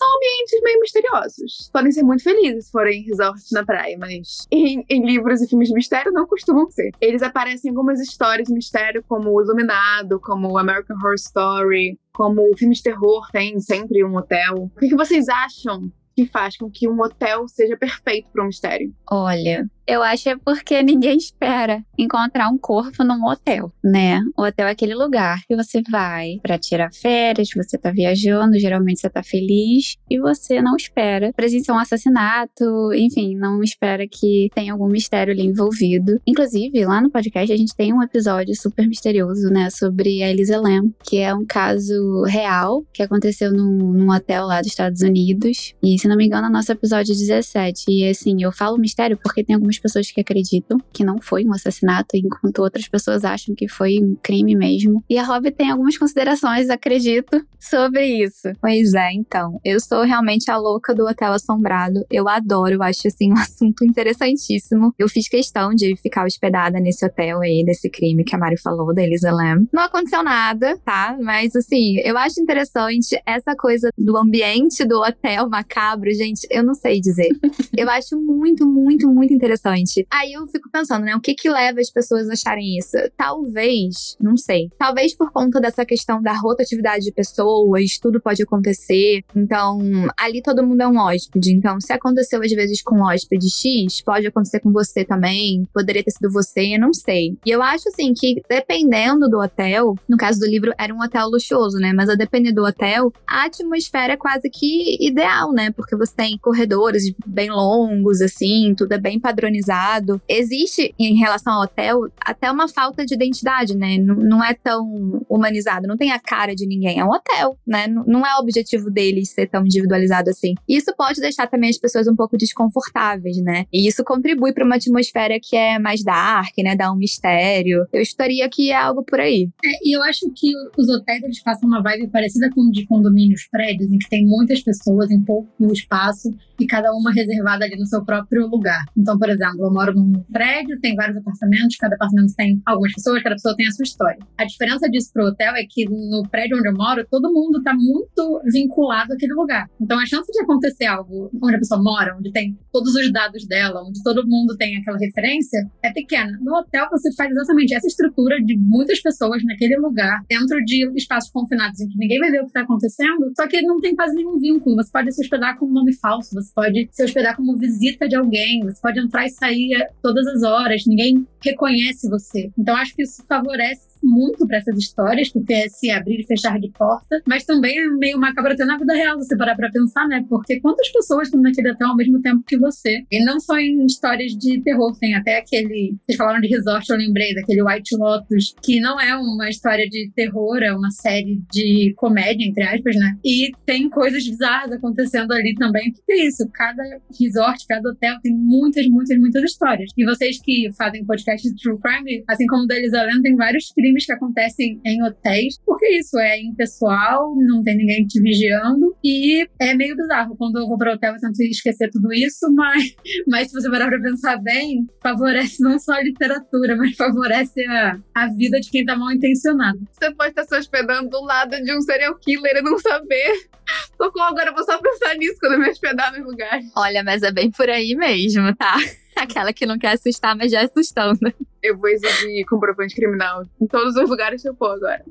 Speaker 1: são ambientes meio misteriosos. Podem ser muito felizes se forem resorts na praia, mas em, em, livros e filmes de mistério não costumam ser. Eles aparecem em algumas histórias de mistério, como o Iluminado, como American Horror Story, como filmes de terror tem sempre um hotel. O que, que vocês acham que faz com que um hotel seja perfeito para um mistério?
Speaker 2: Olha, eu acho é porque ninguém espera encontrar um corpo num hotel, né? O hotel é aquele lugar que você vai para tirar férias, você tá viajando, geralmente você tá feliz e você não espera presenciar um assassinato, enfim, não espera que tenha algum mistério ali envolvido. Inclusive, lá no podcast a gente tem um episódio super misterioso, né, sobre a Elisa Lam, que é um caso real que aconteceu num, num hotel lá dos Estados Unidos. E se não me engano, é nosso episódio 17. E assim, eu falo mistério porque tem algumas pessoas que acreditam que não foi um assassinato, enquanto outras pessoas acham que foi um crime mesmo. E a Rob tem algumas considerações, acredito, sobre isso.
Speaker 3: Pois é, então. Eu sou realmente a louca do Hotel Assombrado. Eu adoro, eu acho assim um *laughs* assunto interessantíssimo. Eu fiz questão de ficar hospedada nesse hotel aí, desse crime que a Mari falou, da Elisa Lam. Não aconteceu nada, tá? Mas assim, eu acho interessante essa coisa do ambiente do hotel macabro, gente, eu não sei dizer. *laughs* eu acho muito, muito, muito interessante interessante. Aí eu fico pensando, né? O que que leva as pessoas a acharem isso? Talvez, não sei. Talvez por conta dessa questão da rotatividade de pessoas, tudo pode acontecer. Então, ali todo mundo é um hóspede. Então, se aconteceu às vezes com um hóspede X, pode acontecer com você também. Poderia ter sido você, não sei. E eu acho assim que dependendo do hotel, no caso do livro era um hotel luxuoso, né? Mas a depender do hotel, a atmosfera é quase que ideal, né? Porque você tem corredores bem longos, assim, tudo é bem padronizado organizado. Existe, em relação ao hotel, até uma falta de identidade, né? N não é tão humanizado, não tem a cara de ninguém. É um hotel, né? N não é o objetivo deles ser tão individualizado assim. Isso pode deixar também as pessoas um pouco desconfortáveis, né? E isso contribui para uma atmosfera que é mais dark, né? Dá um mistério. Eu estaria que é algo por aí.
Speaker 4: É, e eu acho que os hotéis eles passam uma vibe parecida com de condomínios prédios, em que tem muitas pessoas em pouco espaço e cada uma reservada ali no seu próprio lugar. Então, por exemplo, exemplo, eu moro num prédio, tem vários apartamentos, cada apartamento tem algumas pessoas, cada pessoa tem a sua história. A diferença disso pro hotel é que no prédio onde eu moro, todo mundo tá muito vinculado àquele lugar. Então a chance de acontecer algo onde a pessoa mora, onde tem todos os dados dela, onde todo mundo tem aquela referência, é pequena. No hotel você faz exatamente essa estrutura de muitas pessoas naquele lugar, dentro de espaços confinados em que ninguém vai ver o que tá acontecendo, só que não tem quase nenhum vínculo. Você pode se hospedar com um nome falso, você pode se hospedar como visita de alguém, você pode entrar e sair todas as horas, ninguém reconhece você. Então acho que isso favorece muito para essas histórias, porque é se abrir e fechar de porta, mas também é meio macabro até na vida real, você parar pra pensar, né? Porque quantas pessoas estão naquele hotel ao mesmo tempo que você? E não só em histórias de terror, tem até aquele. Vocês falaram de resort, eu lembrei daquele White Lotus, que não é uma história de terror, é uma série de comédia, entre aspas, né? E tem coisas bizarras acontecendo ali também. O que é isso? Cada resort, cada hotel tem muitas, muitas, muitas histórias. E vocês que fazem podcast de True Crime, assim como o da Elisa tem vários crimes que acontecem em hotéis, porque isso é impessoal, não tem ninguém te vigiando e é meio bizarro. Quando eu vou para o hotel, eu tento esquecer tudo isso, *laughs* mas, mas se você parar para pensar bem, favorece não só a literatura, mas favorece a, a vida de quem tá mal intencionado.
Speaker 1: Você pode estar se hospedando do lado de um serial killer e não saber. *laughs* Socorro, agora eu vou só pensar nisso quando eu me hospedar nos lugares.
Speaker 3: Olha, mas é bem por aí mesmo, tá? *laughs* Aquela que não quer assustar, mas já assustando.
Speaker 1: Eu vou exigir comprovante criminal em todos os lugares que eu for agora.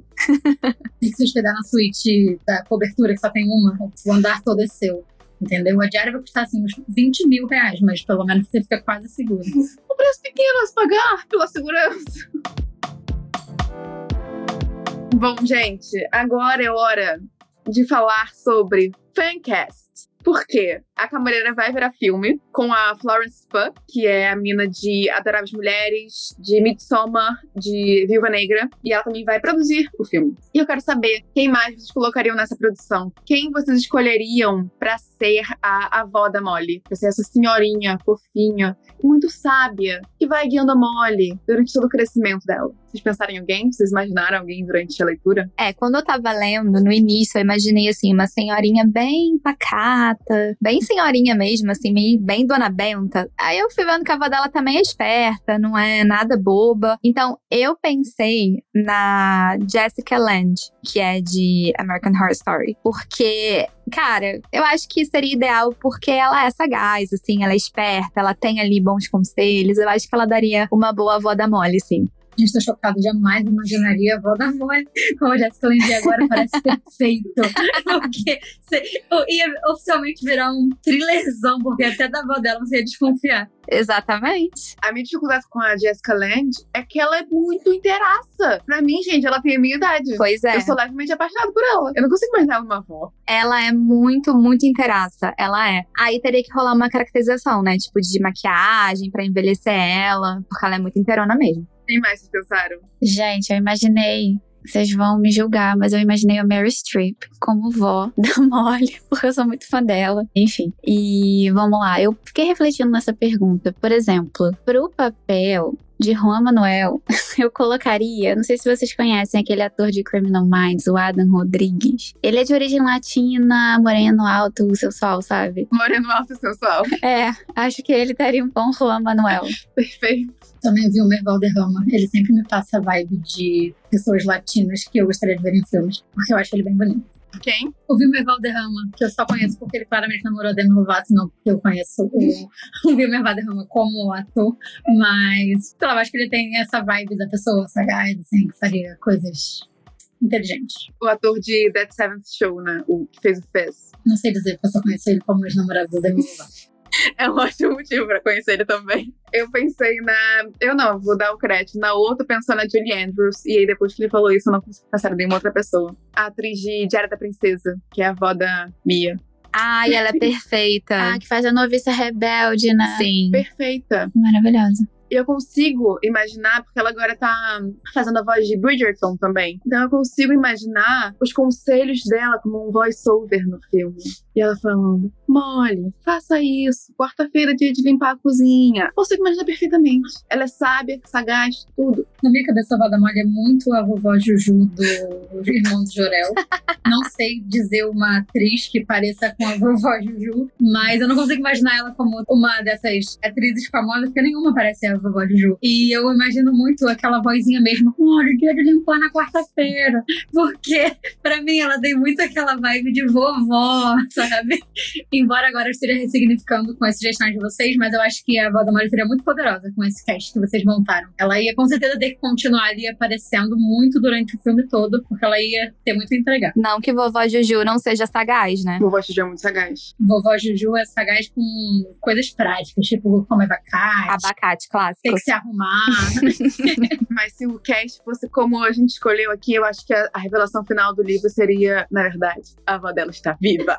Speaker 4: Tem que se hospedar na suíte da cobertura, que só tem uma. O andar todo é seu. Entendeu? A diária vai custar assim uns 20 mil reais, mas pelo menos você fica quase seguro.
Speaker 1: Um preço pequeno a se pagar pela segurança. Bom, gente, agora é hora de falar sobre Fancast. Por quê? A Camareira vai virar filme com a Florence Pugh, que é a mina de Adoráveis Mulheres, de Midsommar, de Viúva Negra, e ela também vai produzir o filme. E eu quero saber quem mais vocês colocariam nessa produção? Quem vocês escolheriam para ser a avó da Molly? Pra ser essa senhorinha fofinha muito sábia que vai guiando a Molly durante todo o crescimento dela. Vocês pensaram em alguém? Vocês imaginaram alguém durante a leitura?
Speaker 3: É, quando eu tava lendo, no início, eu imaginei assim, uma senhorinha bem pacata, bem senhorinha mesmo, assim, bem dona Benta. Aí eu fui vendo que a avó dela também é esperta, não é nada boba. Então, eu pensei na Jessica Lange, que é de American Horror Story. Porque cara, eu acho que seria ideal porque ela é sagaz, assim, ela é esperta, ela tem ali bons conselhos. Eu acho que ela daria uma boa avó da Molly, sim.
Speaker 4: Gente, estou chocada. Jamais imaginaria a avó da mãe como a Jessica Lange agora parece *laughs* perfeito. Porque ia oficialmente virar um thrillerzão, porque até da avó dela você ia desconfiar.
Speaker 3: Exatamente.
Speaker 1: A minha dificuldade com a Jessica Lange é que ela é muito inteiraça. Pra mim, gente, ela tem a minha idade.
Speaker 3: Pois é.
Speaker 1: Eu sou levemente apaixonada por ela. Eu não consigo imaginar ela uma avó.
Speaker 3: Ela é muito, muito inteiraça. Ela é. Aí teria que rolar uma caracterização, né? Tipo, de maquiagem pra envelhecer ela, porque ela é muito inteirona mesmo.
Speaker 1: Quem mais vocês pensaram?
Speaker 2: Gente, eu imaginei. Vocês vão me julgar, mas eu imaginei a Mary Streep como vó *laughs* da Molly, porque eu sou muito fã dela. Enfim. E vamos lá, eu fiquei refletindo nessa pergunta. Por exemplo, pro papel de Juan Manuel, *laughs* eu colocaria, não sei se vocês conhecem aquele ator de Criminal Minds, o Adam Rodrigues. Ele é de origem latina, moreno alto, sensual, sabe?
Speaker 1: Moreno alto e sensual. *laughs*
Speaker 2: É, acho que ele daria um bom Juan Manuel.
Speaker 1: Perfeito.
Speaker 4: Também vi o Merval Derrama. Ele sempre me passa a vibe de pessoas latinas que eu gostaria de ver em filmes, porque eu acho ele bem bonito.
Speaker 1: Quem?
Speaker 4: O Vilmer Valderrama, que eu só conheço porque ele claramente namorou a Demi Lovato, não porque eu conheço o, *laughs* o Vilmer Valderrama como ator, mas, sei lá, eu acho que ele tem essa vibe da pessoa sagaz, assim, que faria coisas inteligentes.
Speaker 1: O ator de That Seventh Show, né? O que fez o Fez.
Speaker 4: Não sei dizer, porque eu só conheço ele como ex-namorado da Demi Lovato. *laughs*
Speaker 1: É um ótimo motivo pra conhecer ele também. Eu pensei na. Eu não, vou dar o crédito. Na outra pensou na Julie Andrews. E aí, depois que ele falou isso, eu não consigo pensar em nenhuma outra pessoa. A atriz de Diário da Princesa, que é a avó da Mia.
Speaker 3: Ai, ela é *laughs* perfeita.
Speaker 2: Ah, que faz a noviça rebelde, né?
Speaker 3: Sim.
Speaker 1: Perfeita.
Speaker 2: Maravilhosa.
Speaker 1: E eu consigo imaginar, porque ela agora tá fazendo a voz de Bridgerton também. Então eu consigo imaginar os conselhos dela como um voice-over no filme. E ela falando: Molly, faça isso. Quarta-feira é dia de limpar a cozinha. Consigo imaginar perfeitamente. Ela é sábia, sagaz, tudo.
Speaker 4: Na minha cabeça, a Molly é muito a vovó Juju do irmão do Jorel. *laughs* não sei dizer uma atriz que pareça com a vovó Juju, mas eu não consigo imaginar ela como uma dessas atrizes famosas, porque nenhuma parece a vovó Juju. E eu imagino muito aquela vozinha mesmo, olha, dia de limpar na quarta-feira. Porque, pra mim, ela tem muito aquela vibe de vovó, sabe? Embora agora eu esteja ressignificando com as sugestões de vocês, mas eu acho que a avó da Molly seria muito poderosa com esse cast que vocês montaram. Ela ia com certeza ter que continuar ali aparecendo muito durante o filme todo, porque ela ia ter muito a entregar.
Speaker 3: Não que vovó Juju não seja sagaz, né?
Speaker 1: Vovó Juju é muito sagaz.
Speaker 4: Vovó Juju é sagaz com coisas práticas, tipo comer abacate.
Speaker 3: Abacate, clássico.
Speaker 4: Tem que se arrumar. *laughs*
Speaker 1: Mas se o cast fosse como a gente escolheu aqui, eu acho que a, a revelação final do livro seria, na verdade, a avó dela está viva.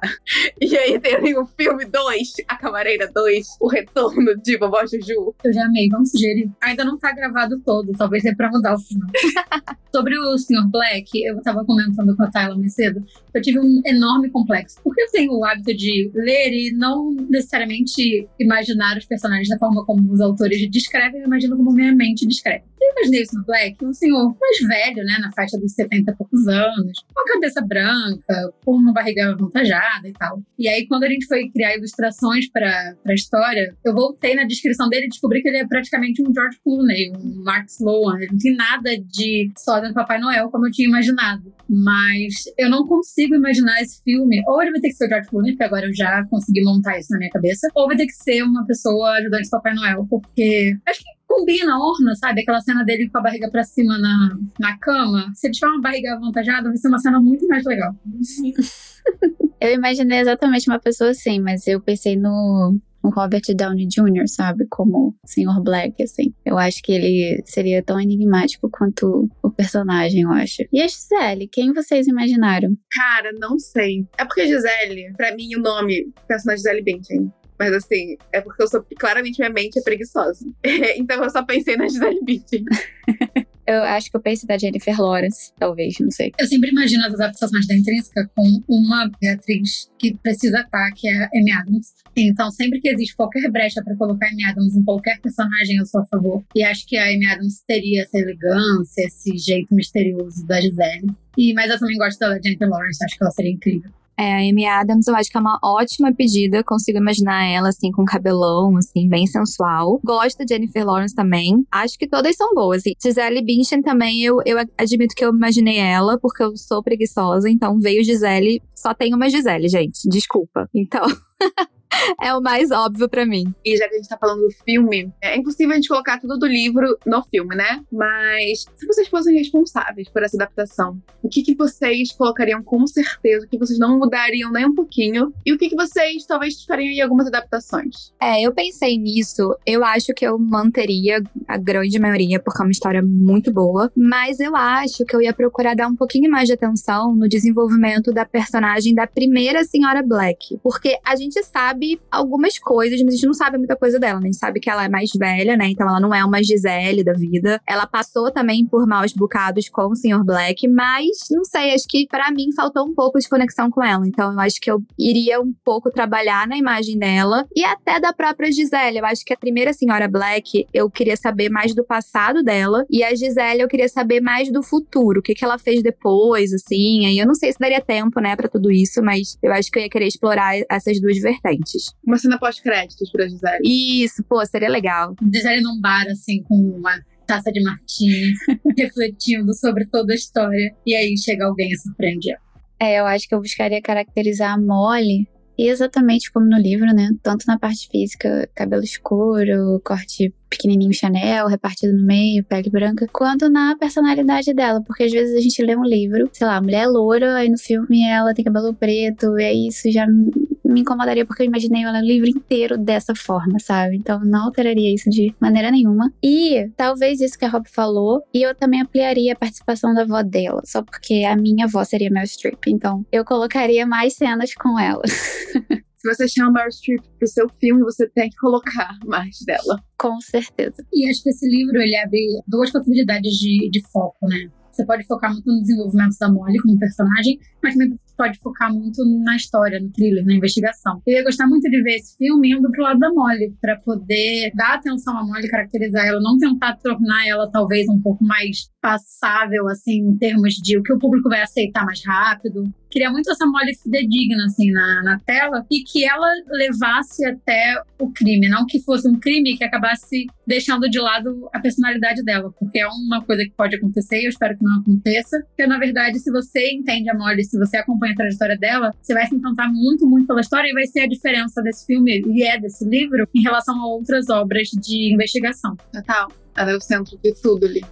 Speaker 1: E aí tem o filme 2, A Camareira 2, O Retorno de Vovó Juju.
Speaker 4: Eu já amei, vamos sugerir. Ainda não tá gravado todo, talvez dê pra mudar o final. *laughs* Sobre o Sr. Black, eu tava comentando com a Tayla mais cedo, eu tive um enorme complexo. Porque eu tenho o hábito de ler e não necessariamente imaginar os personagens da forma como os autores descrevem, eu imagino como minha mente descreve. Eu imaginei o Sr. Black, um senhor mais velho, né, na faixa dos 70 e poucos anos, com a cabeça branca, com uma barriga avantajada e tal. E aí, quando a gente foi criar ilustrações para a história, eu voltei na descrição dele e descobri que ele é praticamente um George Clooney, um Mark Sloan. Ele não tem nada de sósia do Papai Noel, como eu tinha imaginado. Mas eu não consigo imaginar esse filme. Ou ele vai ter que ser o George Clooney, porque agora eu já consegui montar isso na minha cabeça, ou vai ter que ser uma pessoa ajudante do Papai Noel, porque acho que combina a orna, sabe? Aquela cena dele com a barriga pra cima na, na cama. Se ele tiver uma barriga avantajada, vai ser uma cena muito mais legal. *laughs*
Speaker 2: Eu imaginei exatamente uma pessoa assim, mas eu pensei no, no Robert Downey Jr., sabe? Como Sr. Black, assim. Eu acho que ele seria tão enigmático quanto o personagem, eu acho. E a Gisele, quem vocês imaginaram?
Speaker 1: Cara, não sei. É porque Gisele, pra mim, o nome, personagem Gisele Bündchen. Mas assim, é porque eu sou claramente minha mente é preguiçosa. *laughs* então eu só pensei na Gisele Bündchen. *laughs*
Speaker 2: Eu acho que eu pensei da Jennifer Lawrence, talvez, não sei.
Speaker 4: Eu sempre imagino as adaptações da Intrínseca com uma atriz que precisa estar, que é a Amy Adams. Então, sempre que existe qualquer brecha para colocar a Amy Adams em qualquer personagem, eu sou a favor. E acho que a Amy Adams teria essa elegância, esse jeito misterioso da Gisele. E, mas eu também gosto da Jennifer Lawrence, acho que ela seria incrível.
Speaker 3: É, a Amy Adams, eu acho que é uma ótima pedida. Consigo imaginar ela, assim, com cabelão, assim, bem sensual. Gosto da Jennifer Lawrence também. Acho que todas são boas. E Gisele Bündchen também, eu, eu admito que eu imaginei ela, porque eu sou preguiçosa. Então veio Gisele. Só tem uma Gisele, gente. Desculpa. Então. *laughs* *laughs* é o mais óbvio para mim.
Speaker 1: E já que a gente tá falando do filme, é impossível a gente colocar tudo do livro no filme, né? Mas se vocês fossem responsáveis por essa adaptação, o que, que vocês colocariam com certeza? O que vocês não mudariam nem um pouquinho? E o que, que vocês talvez fariam em algumas adaptações?
Speaker 3: É, eu pensei nisso. Eu acho que eu manteria a grande maioria, porque é uma história muito boa. Mas eu acho que eu ia procurar dar um pouquinho mais de atenção no desenvolvimento da personagem da primeira Senhora Black. Porque a gente sabe sabe algumas coisas, mas a gente não sabe muita coisa dela, né? A gente sabe que ela é mais velha, né? Então ela não é uma Gisele da vida. Ela passou também por maus bocados com o Sr. Black, mas não sei, acho que para mim faltou um pouco de conexão com ela. Então eu acho que eu iria um pouco trabalhar na imagem dela e até da própria Gisele. Eu acho que a primeira Senhora Black, eu queria saber mais do passado dela e a Gisele eu queria saber mais do futuro, o que, que ela fez depois, assim. Aí eu não sei se daria tempo, né, para tudo isso, mas eu acho que eu ia querer explorar essas duas vertentes.
Speaker 1: Uma cena pós-créditos pra Gisele.
Speaker 3: Isso, pô, seria legal.
Speaker 4: Gisele num bar, assim, com uma taça de martini, *laughs* refletindo sobre toda a história. E aí chega alguém e surpreende ela.
Speaker 2: É, eu acho que eu buscaria caracterizar a Molly exatamente como no livro, né? Tanto na parte física, cabelo escuro, corte pequenininho Chanel, repartido no meio, pele branca, quanto na personalidade dela, porque às vezes a gente lê um livro, sei lá, a mulher é loura, aí no filme ela tem cabelo preto, e aí isso já me incomodaria porque eu imaginei o livro inteiro dessa forma, sabe? Então não alteraria isso de maneira nenhuma. E talvez isso que a Rob falou, e eu também ampliaria a participação da avó dela, só porque a minha avó seria Mel Streep, então eu colocaria mais cenas com ela. *laughs*
Speaker 1: Se você chama Meryl Streep pro seu filme, você tem que colocar mais dela.
Speaker 2: Com certeza.
Speaker 4: E acho que esse livro ele abre duas possibilidades de, de foco, né? Você pode focar muito no desenvolvimento da Molly como personagem, mas também pode focar muito na história, no thriller, na investigação. Eu ia gostar muito de ver esse filme indo pro lado da Molly, para poder dar atenção à Molly, caracterizar ela, não tentar tornar ela talvez um pouco mais passável, assim, em termos de o que o público vai aceitar mais rápido. Queria muito essa Molly fidedigna, assim, na, na tela, e que ela levasse até o crime, não que fosse um crime que acabasse deixando de lado a personalidade dela, porque é uma coisa que pode acontecer, e eu espero que não aconteça, porque na verdade, se você entende a Molly, se você acompanha a trajetória dela, você vai se encantar muito, muito pela história e vai ser a diferença desse filme, e é desse livro, em relação a outras obras de investigação.
Speaker 1: Total. Ela é o centro de tudo ali.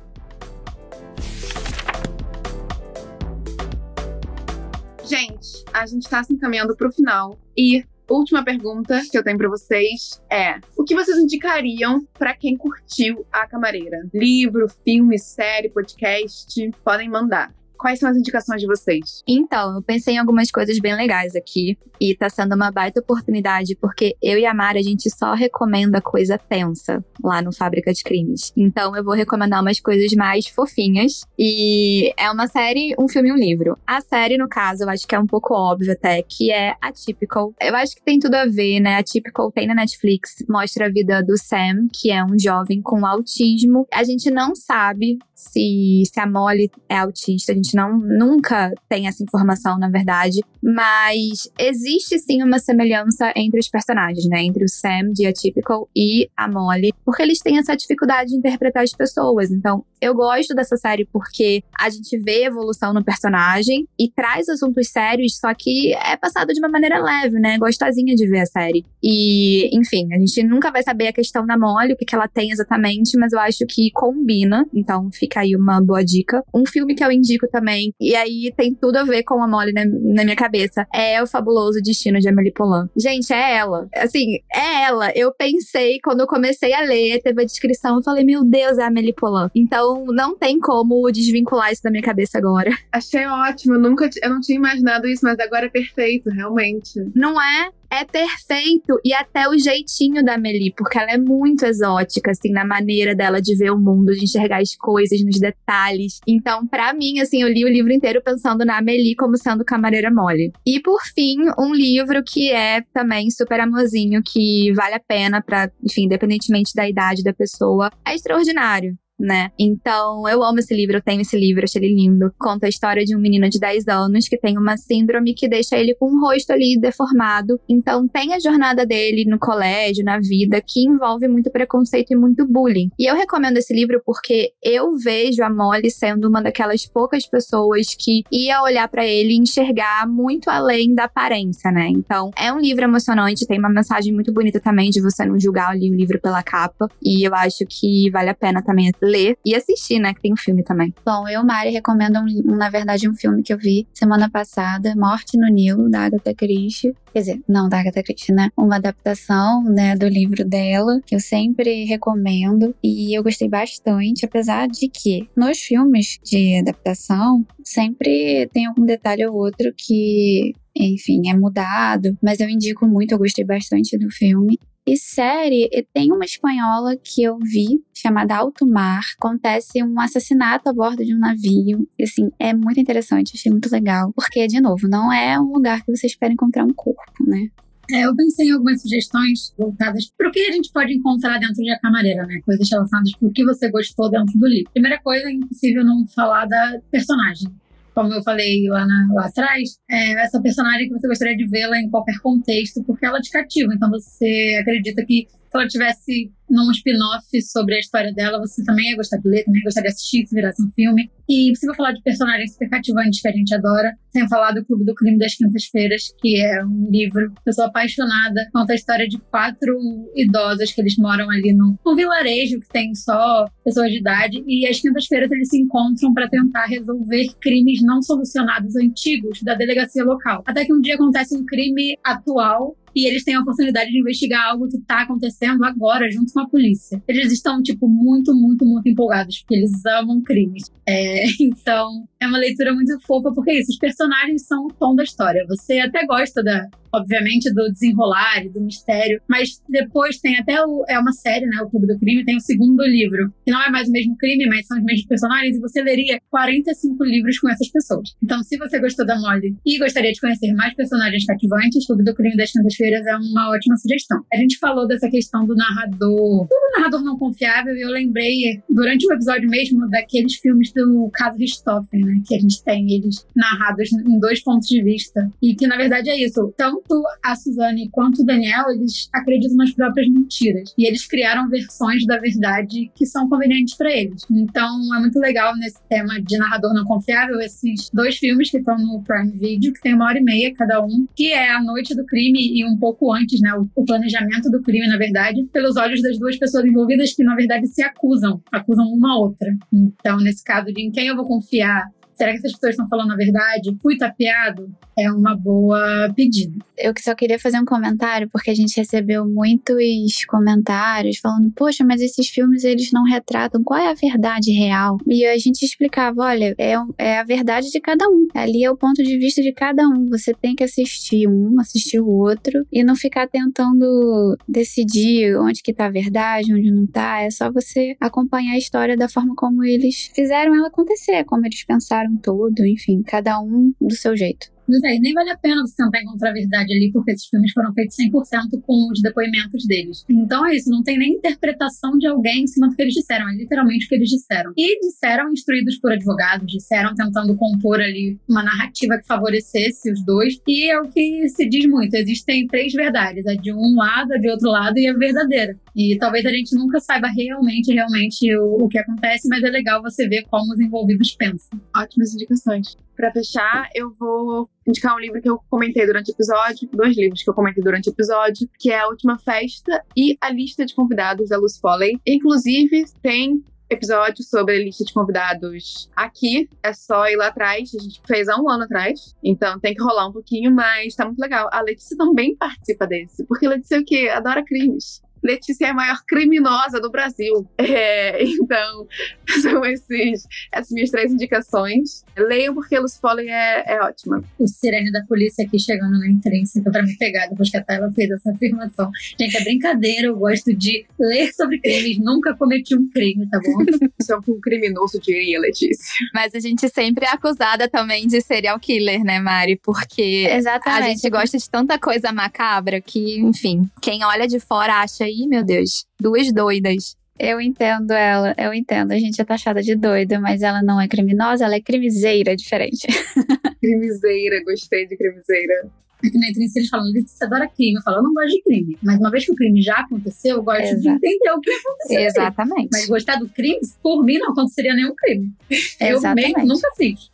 Speaker 1: Gente, a gente tá se encaminhando pro final. E última pergunta que eu tenho para vocês é: o que vocês indicariam para quem curtiu a Camareira? Livro, filme, série, podcast? Podem mandar. Quais são as indicações de vocês?
Speaker 3: Então, eu pensei em algumas coisas bem legais aqui. E tá sendo uma baita oportunidade, porque eu e a Mara, a gente só recomenda coisa tensa lá no Fábrica de Crimes. Então, eu vou recomendar umas coisas mais fofinhas. E é uma série, um filme e um livro. A série, no caso, eu acho que é um pouco óbvio até, que é Atypical. Eu acho que tem tudo a ver, né? Atypical tem na Netflix, mostra a vida do Sam, que é um jovem com autismo. A gente não sabe se, se a Molly é autista, a gente não nunca tem essa informação, na verdade. Mas existe sim uma semelhança entre os personagens, né? Entre o Sam de Atypical e a Molly, porque eles têm essa dificuldade de interpretar as pessoas. Então, eu gosto dessa série porque a gente vê evolução no personagem e traz assuntos sérios, só que é passado de uma maneira leve, né? Gostosinha de ver a série. E, enfim, a gente nunca vai saber a questão da Molly, o que, que ela tem exatamente, mas eu acho que combina. Então, fica aí uma boa dica. Um filme que eu indico também, e aí tem tudo a ver com a Molly na, na minha cabeça, é O Fabuloso Destino de Amélie Poulain. Gente, é ela. Assim, é ela. Eu pensei, quando eu comecei a ler, teve a descrição, eu falei, meu Deus, é a Amélie Poulain. Então, não tem como desvincular isso da minha cabeça agora. *laughs*
Speaker 1: Achei ótimo. Eu nunca eu não tinha imaginado isso, mas agora é perfeito, realmente.
Speaker 3: Não é? é perfeito e até o jeitinho da Amelie, porque ela é muito exótica, assim, na maneira dela de ver o mundo, de enxergar as coisas, nos detalhes. Então, para mim, assim, eu li o livro inteiro pensando na Amelie como sendo camareira mole. E por fim, um livro que é também super amorzinho, que vale a pena para, enfim, independentemente da idade da pessoa, é extraordinário né? Então, eu amo esse livro, eu tenho esse livro, achei ele lindo. Conta a história de um menino de 10 anos que tem uma síndrome que deixa ele com um rosto ali deformado. Então, tem a jornada dele no colégio, na vida, que envolve muito preconceito e muito bullying. E eu recomendo esse livro porque eu vejo a Molly sendo uma daquelas poucas pessoas que ia olhar para ele e enxergar muito além da aparência, né? Então, é um livro emocionante, tem uma mensagem muito bonita também de você não julgar ali o livro pela capa. E eu acho que vale a pena também ler e assistir, né? Que tem um filme também.
Speaker 2: Bom, eu, Mari, recomendo, um, na verdade, um filme que eu vi semana passada, Morte no Nilo, da Agatha Christie. Quer dizer, não da Agatha Christie, né? Uma adaptação, né, do livro dela, que eu sempre recomendo. E eu gostei bastante, apesar de que nos filmes de adaptação sempre tem algum detalhe ou outro que enfim, é mudado, mas eu indico muito, eu gostei bastante do filme. E série, tem uma espanhola que eu vi, chamada Alto Mar. Acontece um assassinato a bordo de um navio. E assim, é muito interessante, achei muito legal. Porque, de novo, não é um lugar que você espera encontrar um corpo, né?
Speaker 4: É, eu pensei em algumas sugestões voltadas para o que a gente pode encontrar dentro de A Camareira, né? Coisas relacionadas com o que você gostou dentro do livro. Primeira coisa, é impossível não falar da personagem como eu falei lá, na, lá atrás, é essa personagem que você gostaria de vê-la em qualquer contexto, porque ela te cativa. Então você acredita que se ela tivesse num spin-off sobre a história dela, você também ia gostar de ler, também ia gostar de assistir se virasse um filme. E se for falar de personagens super cativantes que a gente adora, sem falar do Clube do Crime das Quintas-Feiras, que é um livro que eu sou apaixonada. Conta a história de quatro idosas que eles moram ali num, num vilarejo que tem só pessoas de idade. E às quintas-feiras eles se encontram para tentar resolver crimes não solucionados antigos da delegacia local. Até que um dia acontece um crime atual e eles têm a oportunidade de investigar algo que está acontecendo agora junto com a polícia. Eles estão, tipo, muito, muito, muito empolgados, porque eles amam crimes. É, *laughs* então, é uma leitura muito fofa, porque é isso, os personagens são o tom da história. Você até gosta da, obviamente, do desenrolar e do mistério. Mas depois tem até o. É uma série, né? O Clube do Crime, tem o segundo livro, que não é mais o mesmo crime, mas são os mesmos personagens, e você leria 45 livros com essas pessoas. Então, se você gostou da Molly e gostaria de conhecer mais personagens cativantes, Clube do Crime das Quintas-Feiras é uma ótima sugestão. A gente falou dessa questão do narrador, do narrador não confiável, e eu lembrei, durante o episódio mesmo, daqueles filmes do caso Richthofen, né? Que a gente tem eles narrados em dois pontos de vista. E que, na verdade, é isso. Tanto a Suzane quanto o Daniel, eles acreditam nas próprias mentiras. E eles criaram versões da verdade que são convenientes para eles. Então é muito legal nesse tema de narrador não confiável esses dois filmes que estão no Prime Video, que tem uma hora e meia cada um, que é a noite do crime e um pouco antes, né? O planejamento do crime, na verdade, pelos olhos das duas pessoas envolvidas que, na verdade, se acusam, acusam uma a outra. Então, nesse caso de em quem eu vou confiar, será que essas pessoas estão falando a verdade? Fui tapeado? É uma boa pedida.
Speaker 2: Eu só queria fazer um comentário, porque a gente recebeu muitos comentários falando, poxa, mas esses filmes eles não retratam qual é a verdade real. E a gente explicava, olha, é, é a verdade de cada um. Ali é o ponto de vista de cada um. Você tem que assistir um, assistir o outro, e não ficar tentando decidir onde que tá a verdade, onde não tá. É só você acompanhar a história da forma como eles fizeram ela acontecer, como eles pensaram todo, enfim, cada um do seu jeito.
Speaker 4: Pois é, nem vale a pena você tentar encontrar a verdade ali, porque esses filmes foram feitos 100% com os depoimentos deles. Então é isso, não tem nem interpretação de alguém em cima do que eles disseram, é literalmente o que eles disseram. E disseram instruídos por advogados, disseram tentando compor ali uma narrativa que favorecesse os dois. E é o que se diz muito: existem três verdades, a de um lado, a de outro lado e a verdadeira. E talvez a gente nunca saiba realmente, realmente o, o que acontece, mas é legal você ver como os envolvidos pensam.
Speaker 1: Ótimas indicações. Para fechar, eu vou indicar um livro que eu comentei durante o episódio, dois livros que eu comentei durante o episódio, que é A Última Festa e A Lista de Convidados da Luz Foley. Inclusive, tem episódio sobre a lista de convidados aqui. É só ir lá atrás. A gente fez há um ano atrás. Então tem que rolar um pouquinho, mas tá muito legal. A Letícia também participa desse. Porque a Letícia é o quê? Adora crimes. Letícia é a maior criminosa do Brasil. *laughs* É, então, *laughs* são esses, essas minhas três indicações. Leiam porque Lucy Foley é, é ótima.
Speaker 4: O sirene da polícia aqui chegando na intrínseca para me pegar depois que a Tayla fez essa afirmação. Gente, é brincadeira, eu gosto de ler sobre crimes, nunca cometi um crime, tá bom? *laughs*
Speaker 1: Isso é um criminoso, diria, Letícia.
Speaker 3: Mas a gente sempre é acusada também de serial killer, né, Mari? Porque Exatamente. a gente gosta de tanta coisa macabra que, enfim, quem olha de fora acha aí, meu Deus, duas doidas.
Speaker 2: Eu entendo ela, eu entendo. A gente é taxada de doida, mas ela não é criminosa, ela é crimiseira, diferente. *laughs*
Speaker 1: crimiseira, gostei de crimiseira.
Speaker 4: Aqui na entrevista eles falam, você adora crime. Eu falo, eu não gosto de crime. Mas uma vez que o crime já aconteceu, eu gosto Exato. de entender o que aconteceu.
Speaker 3: Exatamente.
Speaker 4: Mas gostar do crime, por mim, não aconteceria nenhum crime. Exatamente. Eu mesmo nunca fiz.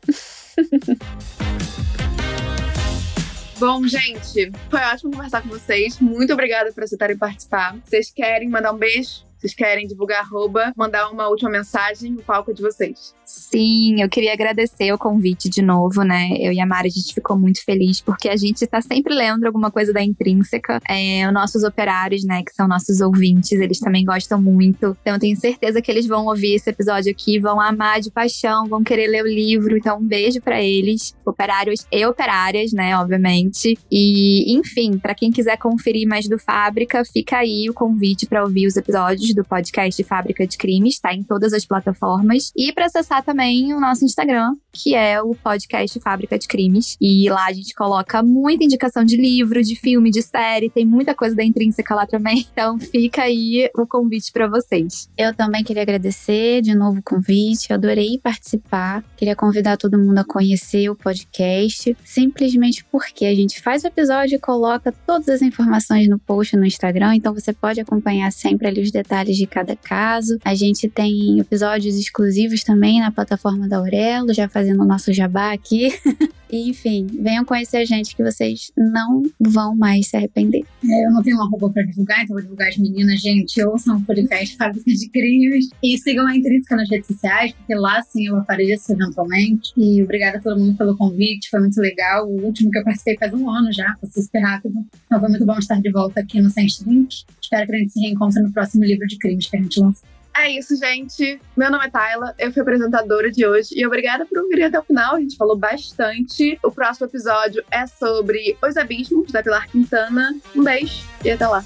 Speaker 4: *laughs*
Speaker 1: Bom, gente, foi ótimo conversar com vocês. Muito obrigada por aceitarem participar. Vocês querem mandar um beijo? Vocês querem divulgar arroba, mandar uma última mensagem, o palco de vocês.
Speaker 3: Sim, eu queria agradecer o convite de novo, né? Eu e a Mari, a gente ficou muito feliz, porque a gente tá sempre lendo alguma coisa da Intrínseca. É, os nossos operários, né, que são nossos ouvintes, eles também gostam muito. Então, eu tenho certeza que eles vão ouvir esse episódio aqui, vão amar de paixão, vão querer ler o livro. Então, um beijo para eles, operários e operárias, né, obviamente. E, enfim, para quem quiser conferir mais do Fábrica, fica aí o convite para ouvir os episódios do podcast Fábrica de Crimes, tá em todas as plataformas. E para acessar também o nosso Instagram, que é o podcast Fábrica de Crimes. E lá a gente coloca muita indicação de livro, de filme, de série, tem muita coisa da intrínseca lá também. *laughs* Então fica aí o convite para vocês.
Speaker 2: Eu também queria agradecer de novo o convite, eu adorei participar. Queria convidar todo mundo a conhecer o podcast, simplesmente porque a gente faz o episódio e coloca todas as informações no post no Instagram, então você pode acompanhar sempre ali os detalhes detalhes de cada caso. A gente tem episódios exclusivos também na plataforma da Aurelo, já fazendo o nosso jabá aqui. *laughs* Enfim, venham conhecer a gente que vocês não vão mais se arrepender.
Speaker 4: É, eu não tenho uma roupa para divulgar, então vou divulgar as meninas, gente. Ouçam o podcast *laughs* Fábrica de Crimes e sigam a Intrínseca nas redes sociais, porque lá sim eu apareço eventualmente. E obrigada a todo mundo pelo convite, foi muito legal. O último que eu participei faz um ano já, passou super rápido. Então foi muito bom estar de volta aqui no Sense Link. Espero que a gente se reencontre no próximo livro de crimes que a gente lança.
Speaker 1: É isso, gente. Meu nome é Tayla, eu fui apresentadora de hoje e obrigada por ouvir até o final. A gente falou bastante. O próximo episódio é sobre Os Abismos, da Pilar Quintana. Um beijo e até lá.